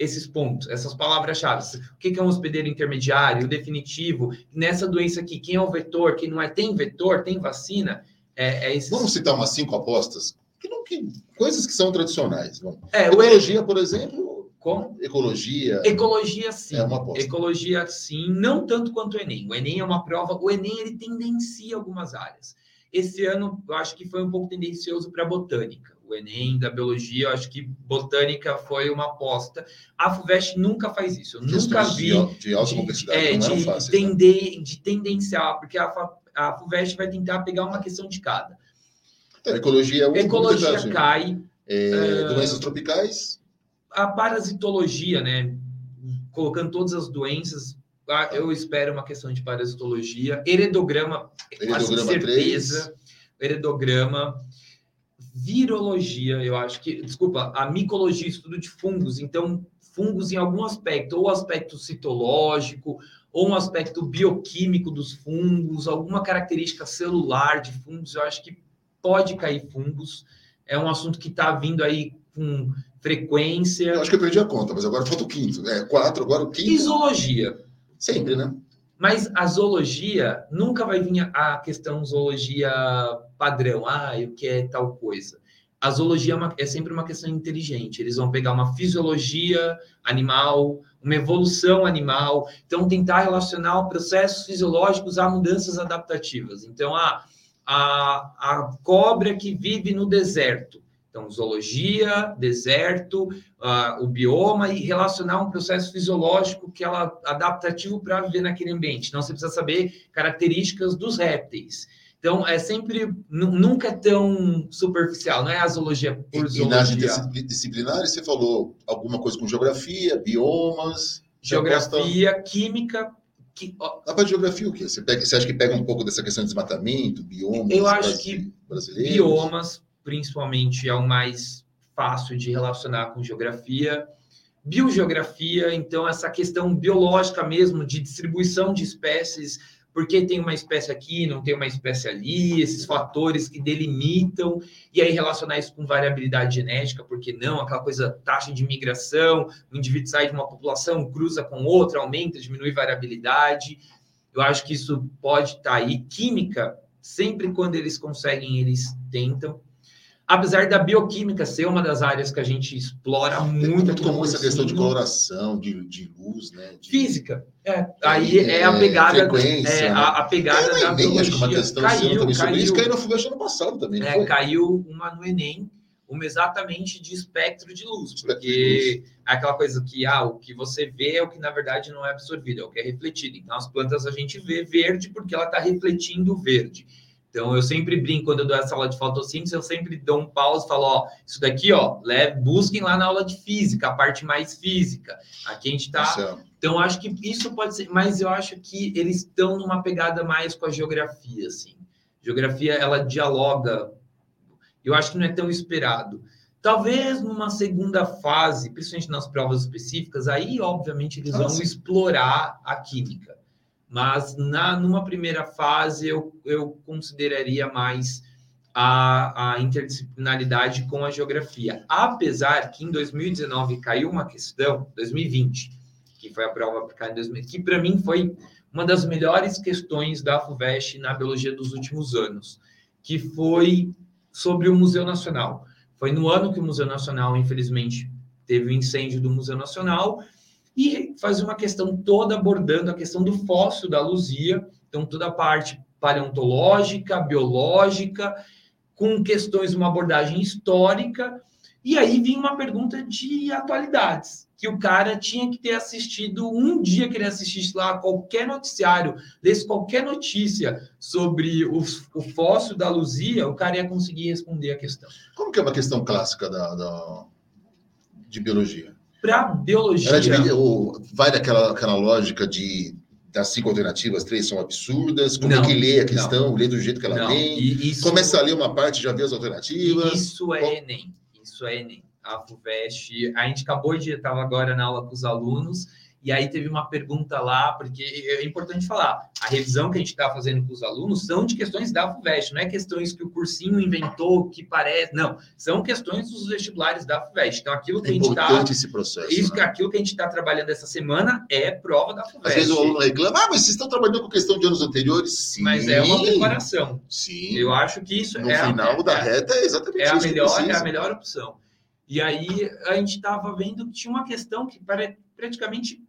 esses pontos, essas palavras-chave. O que é um hospedeiro intermediário, o definitivo? Nessa doença aqui, quem é o vetor, quem não é? Tem vetor, tem vacina? É, é esses... Vamos citar umas cinco apostas? Que não, que, coisas que são tradicionais. Vamos. É, Ecologia, o... por exemplo. Como? Ecologia. Ecologia, sim. É uma aposta. Ecologia, sim. Não tanto quanto o Enem. O Enem é uma prova. O Enem ele tendencia algumas áreas. Esse ano, eu acho que foi um pouco tendencioso para botânica Enem da biologia, eu acho que botânica foi uma aposta. A FUVEST nunca faz isso. Eu nunca vi de, de alta complexidade, é, não é de, fácil, né? de tendenciar, porque a, a FUVEST vai tentar pegar uma questão de cada. Então, ecologia é o Ecologia cai. É, uh, doenças tropicais. A parasitologia, né? Colocando todas as doenças, eu espero uma questão de parasitologia. Heredograma, Heredograma certeza. 3. Heredograma. Virologia, eu acho que. Desculpa, a micologia, estudo de fungos. Então, fungos em algum aspecto, ou aspecto citológico, ou um aspecto bioquímico dos fungos, alguma característica celular de fungos, eu acho que pode cair fungos. É um assunto que está vindo aí com frequência. Eu acho que eu perdi a conta, mas agora falta o quinto. É, quatro, agora o quinto. Zoologia. Sempre, né? Mas a zoologia nunca vai vir a questão zoologia padrão, ah, o que é tal coisa. A zoologia é, uma, é, sempre uma questão inteligente. Eles vão pegar uma fisiologia animal, uma evolução animal, então tentar relacionar processos fisiológicos a mudanças adaptativas. Então, a, a, a cobra que vive no deserto. Então, zoologia, deserto, uh, o bioma e relacionar um processo fisiológico que ela adaptativo para viver naquele ambiente. Então, você precisa saber características dos répteis. Então, é sempre, nunca é tão superficial, não é a zoologia por e, zoologia. E nas disciplinares, você falou alguma coisa com geografia, biomas... Geografia, gosta... química... Que, ó, Na parte de geografia, o quê? Você, pega, você acha que pega um pouco dessa questão de desmatamento, biomas... Eu acho que biomas, principalmente, é o mais fácil de relacionar com geografia. Biogeografia, então, essa questão biológica mesmo, de distribuição de espécies porque tem uma espécie aqui, não tem uma espécie ali, esses fatores que delimitam, e aí relacionar isso com variabilidade genética, porque não, aquela coisa, taxa de migração, o indivíduo sai de uma população, cruza com outra, aumenta, diminui variabilidade. Eu acho que isso pode estar tá aí. Química, sempre quando eles conseguem, eles tentam apesar da bioquímica ser uma das áreas que a gente explora muito. É muito comum essa questão de coloração, de, de luz, né? De... Física. É, aí é, é a pegada. É, a, a pegada é, da Enem, acho que uma questão caiu, também caiu, isso. Caiu no FUVEST ano passado também. É, caiu uma no Enem, uma exatamente de espectro de luz, espectro porque de luz. é aquela coisa que ah, o que você vê é o que na verdade não é absorvido, é o que é refletido. Então, as plantas a gente vê verde porque ela está refletindo verde. Então, eu sempre brinco, quando eu dou essa aula de fotossíntese, eu sempre dou um pause e falo, ó, isso daqui, ó, leve, busquem lá na aula de física, a parte mais física. Aqui a gente tá... Então, acho que isso pode ser... Mas eu acho que eles estão numa pegada mais com a geografia, assim. Geografia, ela dialoga... Eu acho que não é tão esperado. Talvez numa segunda fase, principalmente nas provas específicas, aí, obviamente, eles vão explorar a química mas na numa primeira fase eu, eu consideraria mais a, a interdisciplinaridade com a geografia. Apesar que em 2019 caiu uma questão, 2020, que foi a prova aplicada em 2020, que para mim foi uma das melhores questões da FUVEST na biologia dos últimos anos, que foi sobre o Museu Nacional. Foi no ano que o Museu Nacional, infelizmente, teve o incêndio do Museu Nacional e faz uma questão toda abordando a questão do fóssil da Luzia, então toda a parte paleontológica, biológica, com questões, uma abordagem histórica, e aí vinha uma pergunta de atualidades, que o cara tinha que ter assistido um dia que ele assistisse lá qualquer noticiário, lesse qualquer notícia sobre o, o fóssil da Luzia, o cara ia conseguir responder a questão. Como que é uma questão clássica da, da de biologia? Para biologia. De, vai daquela aquela lógica de das cinco alternativas, três são absurdas. Como não, é que lê a questão? Não, lê do jeito que ela não, tem. Isso, Começa a ler uma parte, já vê as alternativas. Isso é Bom, Enem. Isso é Enem. A FUVEST, a gente acabou de, estava agora na aula com os alunos, e aí teve uma pergunta lá, porque é importante falar, a revisão que a gente está fazendo com os alunos são de questões da FUVEST, não é questões que o cursinho inventou, que parece, não, são questões dos vestibulares da FUVEST. Então, aquilo que é a gente está... esse processo. Isso, né? aquilo que a gente está trabalhando essa semana é prova da FUVEST. Às vezes o aluno reclama, ah, mas vocês estão trabalhando com questão de anos anteriores? Sim. Mas é uma preparação. Sim. Eu acho que isso no é... No final a, da reta é exatamente é a melhor, É a melhor opção. E aí, a gente estava vendo que tinha uma questão que praticamente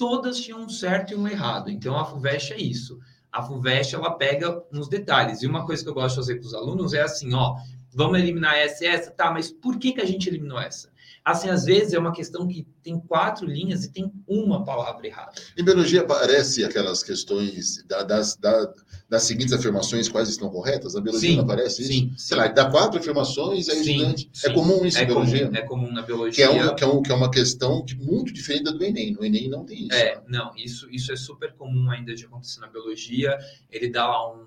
todas tinham um certo e um errado. Então a FUVEST é isso. A FUVEST ela pega nos detalhes. E uma coisa que eu gosto de fazer com os alunos é assim, ó, vamos eliminar essa e essa, tá, mas por que, que a gente eliminou essa? Assim, às vezes é uma questão que tem quatro linhas e tem uma palavra errada. Em biologia aparece aquelas questões da, das, da, das seguintes afirmações quais estão corretas? A biologia Sim, não aparece isso? Sim, Sei lá, dá quatro afirmações, aí Sim, estudante. sim. É comum isso é em biologia? comum, é comum na Que biologia. é, um, que, é um, que é uma questão de- muito diferente da do Enem. No Enem não tem isso. É, não, isso, isso é super comum ainda de acontecer na biologia. Ele dá lá um-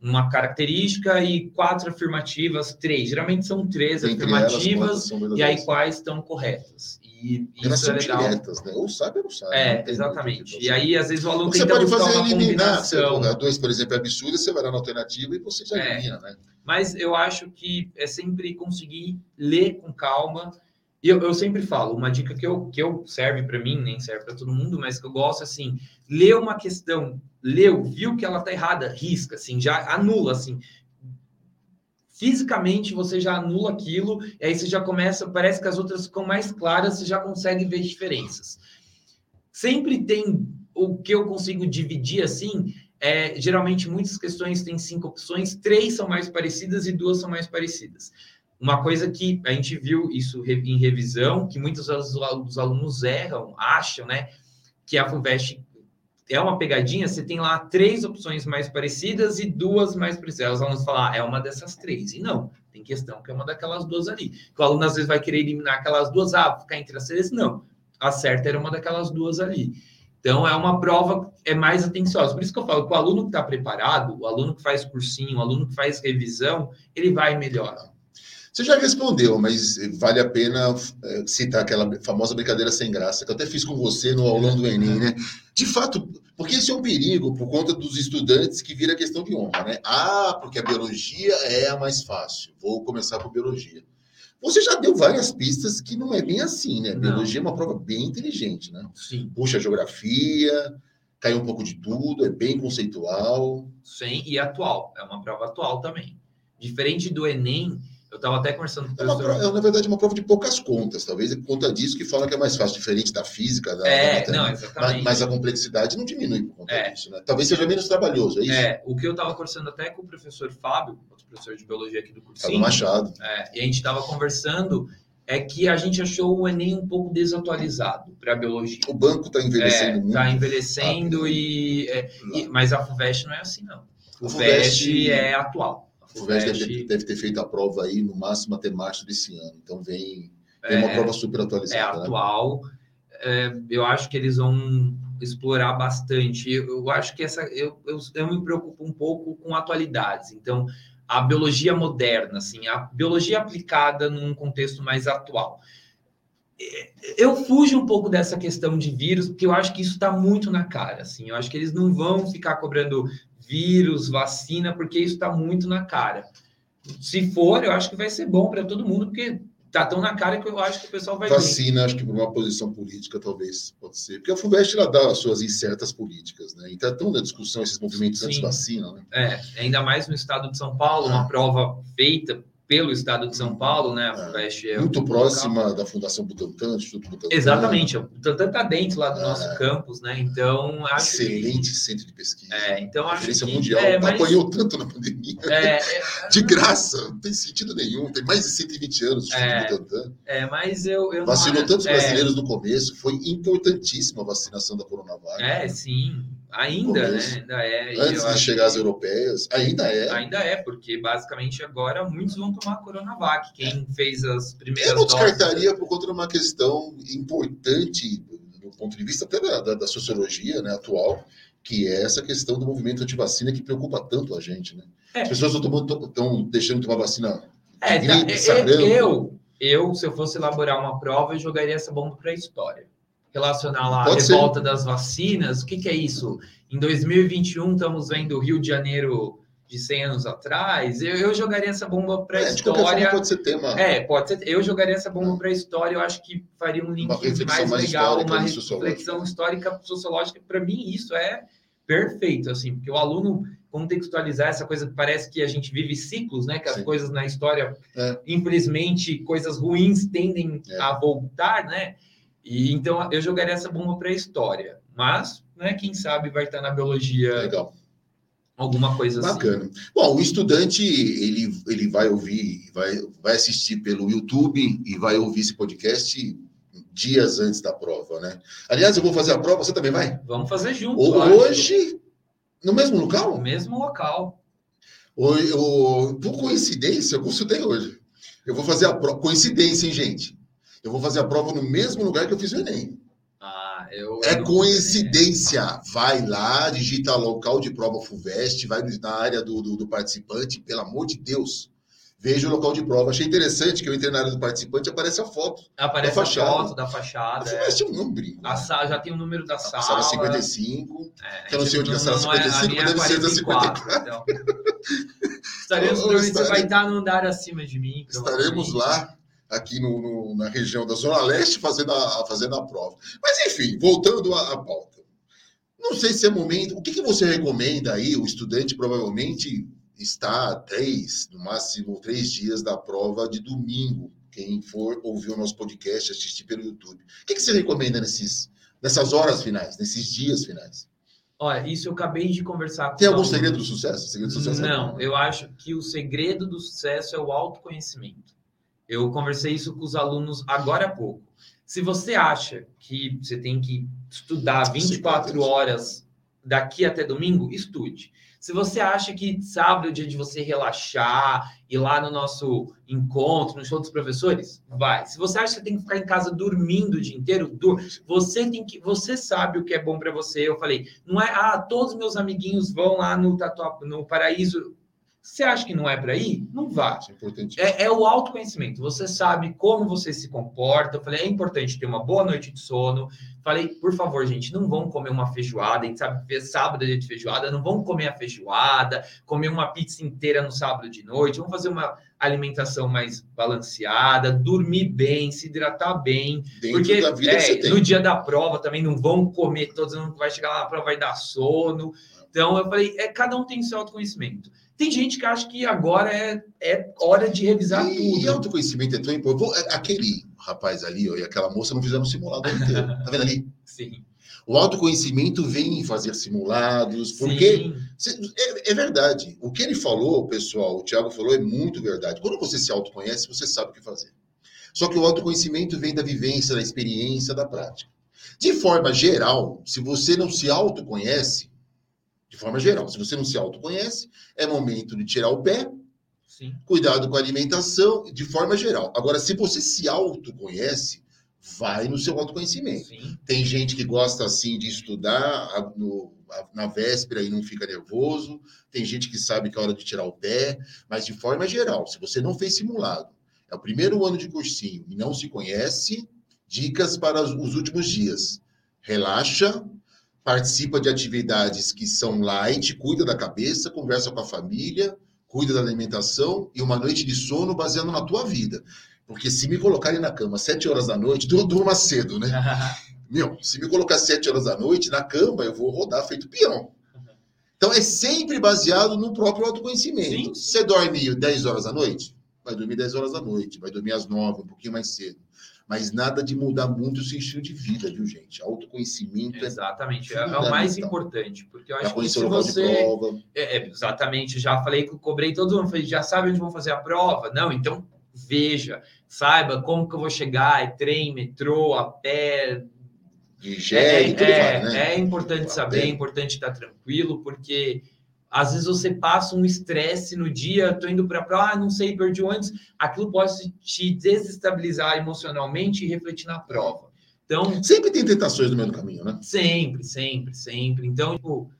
uma característica e quatro afirmativas, três. Geralmente são três elas, quantas afirmativas são e aí quais estão corretas. E Elas isso é legal. diretas, né? Ou sabe ou não sabe. É, não exatamente. E aí, às vezes, o aluno você pode fazer uma eliminar. Combinação. a dois, por exemplo, é absurda, você vai lá na alternativa e você já É. elimina, né? Mas eu acho que é sempre conseguir ler com calma. E eu, eu sempre falo, uma dica que eu, que eu serve para mim, nem serve para todo mundo, mas que eu gosto assim, ler uma questão, leu, viu que ela tá errada, risca, assim, já anula, assim. Fisicamente você já anula aquilo, e aí você já começa, parece que as outras ficam mais claras, você já consegue ver diferenças. Sempre tem o que eu consigo dividir assim, é, geralmente muitas questões têm cinco opções, três são mais parecidas e duas são mais parecidas. Uma coisa que a gente viu isso em revisão, que muitos dos alu- dos alunos erram, acham, né, que a FUVEST é uma pegadinha, você tem lá três opções mais parecidas e duas mais parecidas. Os alunos falam, ah, é uma dessas três. E não, tem questão que é uma daquelas duas ali. O aluno às vezes vai querer eliminar aquelas duas, ah, ficar entre as três. Não, a certa era uma daquelas duas ali. Então, é uma prova é mais atenciosa. Por isso que eu falo que o aluno que está preparado, o aluno que faz cursinho, o aluno que faz revisão, ele vai melhor. Você já respondeu, mas vale a pena eh, citar aquela famosa brincadeira sem graça, que eu até fiz com você no aulão do Enem, né? De fato, porque esse é um perigo por conta dos estudantes que vira questão de honra, né? Ah, porque a biologia é a mais fácil. Vou começar por biologia. Você já deu várias pistas que não é bem assim, né? Não. Biologia é uma prova bem inteligente, né? Sim. Puxa a geografia, cai um pouco de tudo, é bem conceitual. Sim, e atual. É uma prova atual também. Diferente do Enem, eu estava até conversando com o É, uma professor. é, na verdade, uma prova de poucas contas. Talvez é por conta disso que fala que é mais fácil, diferente da física, da, da É, matemática. não, Mas, exatamente. mas a complexidade não diminui por conta É. disso, né? Talvez seja menos trabalhoso, é isso? É, o que eu estava conversando até com o professor Fábio, outro professor de biologia aqui do Fábio cursinho, Machado. é, e a gente estava conversando, é que a gente achou o Enem um pouco desatualizado para a biologia. O banco está envelhecendo muito. Está envelhecendo e, é, e- Mas a FUVEST não é assim, não. O O FUVEST- FUVEST é atual. O FUVEST deve, deve ter feito a prova aí, no máximo, matemática desse ano. Então vem, vem uma é, prova super é atualizada. né? atual. É, eu acho que eles vão explorar bastante. Eu, eu acho que essa eu, eu, eu me preocupo um pouco com atualidades. Então, a biologia moderna, assim, a biologia aplicada num contexto mais atual. É, Eu fujo um pouco dessa questão de vírus, porque eu acho que isso está muito na cara. Assim, eu acho que eles não vão ficar cobrando vírus, vacina, porque isso está muito na cara. Se for, eu acho que vai ser bom para todo mundo, porque tá tão na cara que eu acho que o pessoal vai. Vacina, acho que por uma posição política, talvez, pode ser. Porque a FUVEST, ela dá as suas incertas políticas, né? Então, é tão na discussão esses movimentos anti-vacina, né? É, ainda mais no estado de São Paulo, uma prova feita pelo estado de São Paulo, né? A É. FUVEST é Muito um próxima da Fundação Butantan, Instituto Butantan. Exatamente, o Tantan tá dentro lá do É. nosso campus, né? Então, acho que... Excelente centro de pesquisa. É, então acho que... mundial. É, mas, Apanhou tanto na pandemia. é, [LAUGHS] De graça, não tem sentido nenhum. Tem mais de 120 anos o Instituto É, Butantan. é, mas eu... eu não Vacinou acho- tantos é, brasileiros no começo. Foi importantíssima a vacinação da Coronavac. É, sim. Ainda, né? Ainda é. Antes de acho chegar às europeias, ainda é. Ainda é, porque basicamente agora muitos vão tomar a Coronavac. Quem fez as primeiras Eu não doses- descartaria por conta de uma questão importante do ponto de vista até da, da- da sociologia né, atual, que é essa questão do movimento antivacina que preocupa tanto a gente. Né? É. As pessoas estão deixando de tomar vacina É, de tá, gripe, eu- sarampo. eu, eu, se eu fosse elaborar uma prova, eu jogaria essa bomba para a história. Relacionar lá a Pode ser. revolta das vacinas, o que, que é isso? Em 2021, estamos vendo o Rio de Janeiro de 100 anos atrás. Eu, eu jogaria essa bomba para a É, história. pode ser tema. É, pode ser. Eu jogaria essa bomba para a história. Eu acho que faria um link Uma reflexão mais, mais legal, uma reflexão histórica sociológica. Para mim, isso é perfeito, assim, porque o aluno contextualizar essa coisa que parece que a gente vive ciclos, né? Que as Sim. coisas na história, É. infelizmente, coisas ruins tendem É. a voltar, né? E então eu jogaria essa bomba para a história. Mas, né? Quem sabe vai estar na biologia Legal, alguma coisa assim. bacana. Bom, o estudante ele, ele vai ouvir, vai, vai assistir pelo YouTube e vai ouvir esse podcast dias antes da prova, né? Aliás, eu vou fazer a prova, você também vai? Vamos fazer junto. Hoje, No mesmo No local? mesmo local. O- por coincidência, eu consultei hoje. Eu vou fazer a prova. Coincidência, hein, gente? Eu vou fazer a prova no mesmo lugar que eu fiz o Enem. Ah, eu. É coincidência. Vai lá, digita local de prova FUVEST, vai na área do, do, do participante, pelo amor de Deus. Veja o local de prova. Achei interessante que eu entrei na área do participante e aparece a foto. Aparece da a fachada. foto da A fachada. é. É um nome brinco. A sala, já tem o número da A sala. sala 55. É, que eu não sei onde é a sala não é- 55, minha mas deve ser da 44, então. [LAUGHS] Estaremos, você estarei- vai estar no andar acima de mim. Estaremos lá, aqui no, no- na região da Zona Leste, fazendo a, fazendo a prova. Mas, enfim, voltando à, à pauta. Não sei se é momento. O que, que você recomenda aí? O estudante provavelmente está a três, no máximo três dias da prova de domingo. Quem for ouvir o nosso podcast, assistir pelo YouTube. O que, que você recomenda nesses, nessas horas finais, nesses dias finais? Olha, isso eu acabei de conversar com Tem algum segredo do sucesso? Segredo do sucesso é Não, bom. eu acho que o segredo do sucesso é o autoconhecimento. Eu conversei isso com os alunos agora há pouco. Se você acha que você tem que estudar 24 Segredos. horas daqui até domingo, estude. Se você acha que sábado é o dia de você relaxar, ir lá no nosso encontro, no show dos professores, vai. Se você acha que você tem que ficar em casa dormindo o dia inteiro, dur você tem que, você sabe o que é bom para você. Eu falei, não é, ah, todos meus amiguinhos vão lá no Tatuap, no Paraíso. Você acha que não é para ir? Não vá. É. É, é o autoconhecimento. Você sabe como você se comporta. Eu falei, é importante ter uma boa noite de sono. Falei, por favor, gente, não vão comer uma feijoada. A gente sabe que sábado é dia de feijoada. Não vão comer a feijoada, comer uma pizza inteira no sábado de noite. Vamos fazer uma alimentação mais balanceada, dormir bem, se hidratar bem. Dentro Porque é, no dia da prova também não vão comer todos, não vai chegar lá na prova, vai dar sono. Então eu falei, é, cada um tem seu autoconhecimento. Tem gente que acha que agora é, é hora de revisar E, e tudo. autoconhecimento é tão importante. Vou- Aquele rapaz ali ó, e aquela moça não fizeram simulado inteiro. [LAUGHS] Tá vendo ali? Sim. O autoconhecimento vem em fazer simulados, porque cê- é, é verdade. O que ele falou, pessoal, o Thiago falou, é muito verdade. Quando você se autoconhece, você sabe o que fazer. Só que o autoconhecimento vem da vivência, da experiência, da prática. De forma geral, se você não se autoconhece, de forma geral, se você não se autoconhece, é momento de tirar o pé, Sim. cuidado com a alimentação, de forma geral. Agora, se você se autoconhece, vai no seu autoconhecimento. Sim. Tem gente que gosta assim de estudar no- na véspera e não fica nervoso. Tem gente que sabe que é hora de tirar o pé, mas de forma geral, se você não fez simulado, é o primeiro ano de cursinho e não se conhece, dicas para os últimos dias. Relaxa, participa de atividades que são light, cuida da cabeça, conversa com a família, cuida da alimentação e uma noite de sono baseando na tua vida. Porque se me colocarem na cama sete horas da noite, [LAUGHS] dur- durma cedo, né? [LAUGHS] Meu, se me colocar sete horas da noite na cama, eu vou rodar feito peão. Então é sempre baseado no próprio autoconhecimento. Sim. Você dorme 10 horas da noite? Vai dormir 10 horas da noite, vai dormir às 9, um pouquinho mais cedo. Mas nada de mudar muito o seu estilo de vida, viu, gente? Autoconhecimento é Exatamente. É, é o mais importante. Porque eu acho que se você. prova. É, é, exatamente, já falei que eu cobrei todo mundo, falei, já sabe onde vão fazer a prova? Não, então veja, saiba como que eu vou chegar, é trem, metrô, a pé. É, gel tudo é, vai, né? é importante saber, pé. é importante estar tranquilo, porque às vezes você passa um estresse no dia, tô indo para a prova, ah, não sei, perdi ônibus, aquilo pode te desestabilizar emocionalmente e refletir na prova. Então, Sempre tem tentações no meio do caminho, né? sempre, sempre, sempre. Então, tipo,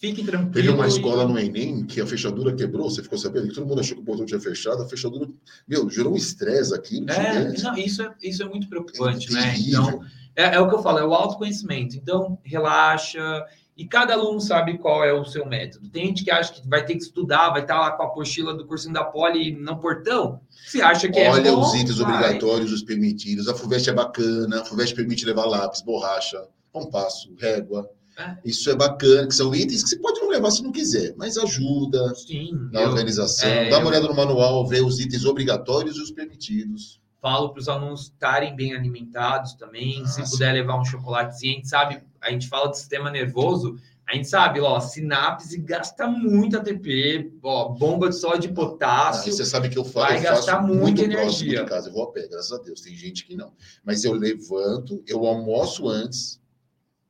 fique tranquilo. Teve uma escola no Enem que a fechadura quebrou, você ficou sabendo que todo mundo achou que o portão tinha fechado, a fechadura, meu, gerou um estresse aqui. É, não, isso é, isso é muito preocupante, né? terrível. Então, é, é o que eu falo, é o autoconhecimento. Então, relaxa. E cada aluno sabe qual é o seu método. Tem gente que acha que vai ter que estudar, vai estar lá com a apostila do cursinho da Poli no portão. Se acha que é Olha bom, os itens vai. obrigatórios, os permitidos. A FUVEST é bacana, a FUVEST permite levar lápis, borracha, compasso, régua. É. Isso é bacana, que são itens que você pode não levar se não quiser, mas ajuda Sim, na eu organização. é, Dá uma eu- olhada no manual, vê os itens obrigatórios e os permitidos. falo para os alunos estarem bem alimentados também. Ah, se sim. puder levar um chocolatezinho, a gente sabe, a gente fala de sistema nervoso, a gente sabe, ó, sinapse gasta muito ATP, ó, bomba de sódio de Ah, potássio. você sabe que eu faço, vai faço gastar muita muito próximo energia. de casa. Eu vou a pé, graças a Deus. Tem gente que não. Mas eu levanto, eu almoço antes,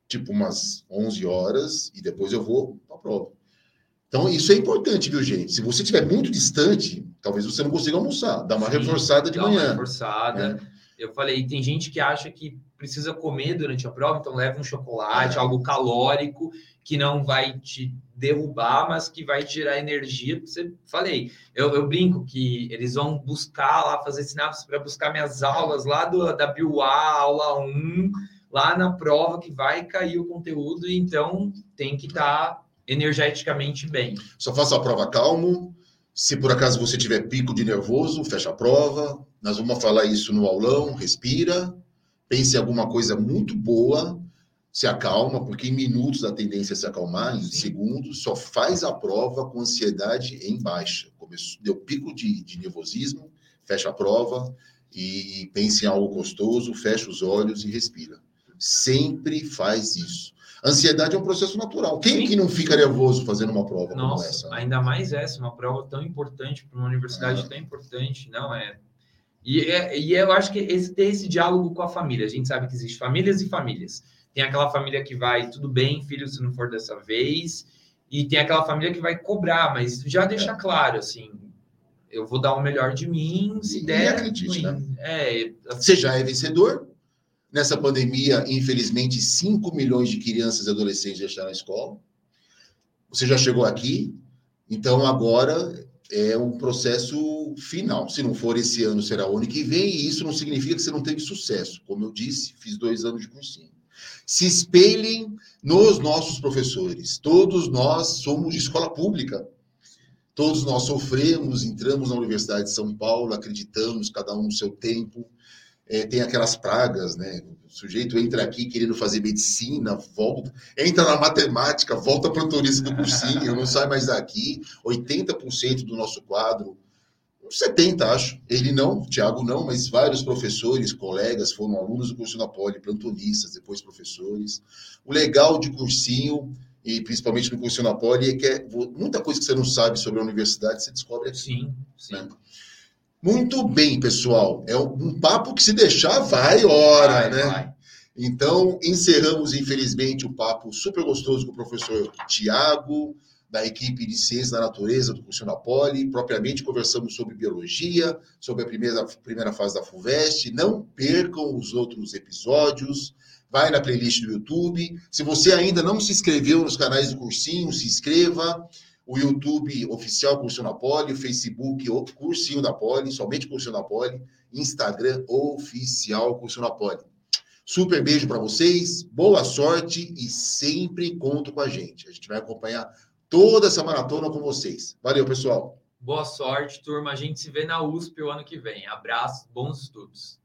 tipo umas 11 horas, e depois eu vou para a prova. Então, isso é importante, viu, gente? Se você estiver muito distante, talvez você não consiga almoçar. Dá uma Sim, reforçada de dá manhã. Uma reforçada. É. Eu falei, tem gente que acha que precisa comer durante a prova, então leva um chocolate, algo calórico, que não vai te derrubar, mas que vai te gerar energia. Você falei, eu, eu brinco que eles vão buscar lá, fazer sinapses para buscar minhas aulas lá do, da BUA, aula 1, lá na prova que vai cair o conteúdo, então tem que estar. Tá energeticamente bem. Só faça a prova calmo. Se por acaso você tiver pico de nervoso, fecha a prova. Nós vamos falar isso no aulão. Respira, pense em alguma coisa muito boa, se acalma, porque em minutos a tendência é se acalmar, em segundos, só faz a prova com ansiedade em baixa. Começou, deu pico de, de nervosismo, fecha a prova e pense em algo gostoso, fecha os olhos e respira. Sempre faz isso. Ansiedade é um processo natural. Quem Sim. que não fica nervoso fazendo uma prova Nossa, como essa? Ainda mais essa, uma prova tão importante para uma universidade é. tão importante, não é? E, é, e eu acho que esse, ter esse diálogo com a família. A gente sabe que existe famílias e famílias. Tem aquela família que vai, tudo bem, filho, se não for dessa vez. E tem aquela família que vai cobrar, mas já deixa é. claro, assim, eu vou dar o melhor de mim, se e der. Acredite, né? É, assim, Você já é vencedor, Nessa pandemia, infelizmente, 5 milhões de crianças e adolescentes deixaram a escola. Você já chegou aqui, então agora é um processo final. Se não for esse ano, será o ano que vem, e isso não significa que você não teve sucesso. Como eu disse, fiz dois anos de cursinho. Se espelhem nos nossos professores. Todos nós somos de escola pública. Todos nós sofremos, entramos na Universidade de São Paulo, acreditamos, cada um no seu tempo é, tem aquelas pragas, né? O sujeito entra aqui querendo fazer medicina, volta, entra na matemática, volta para o turista do cursinho, não sai mais daqui. 80% do nosso quadro, 70 acho, ele não, o Thiago não, mas vários professores, colegas foram alunos do curso da Poli, plantonistas, depois professores. O legal de cursinho e principalmente no cursinho na Poli é que é, muita coisa que você não sabe sobre a universidade você descobre aqui. Sim, sim. Né? Muito bem, pessoal. É um papo que se deixar vai hora, vai, né? Vai. Então, encerramos, infelizmente, o papo super gostoso com o professor Tiago, da equipe de Ciência da Natureza do curso na Poli. Propriamente conversamos sobre biologia, sobre a primeira, primeira fase da FUVEST. Não percam os outros episódios. Vai na playlist do YouTube. Se você ainda não se inscreveu nos canais do cursinho, se inscreva o YouTube oficial Cursinho da Poli, o Facebook o Cursinho da Poli, somente Cursinho da Poli, Instagram oficial Cursinho da Poli. Super beijo para vocês, boa sorte e sempre conto com a gente. A gente vai acompanhar toda essa maratona com vocês. Valeu, pessoal. Boa sorte, turma. A gente se vê na USP o ano que vem. Abraço, bons estudos.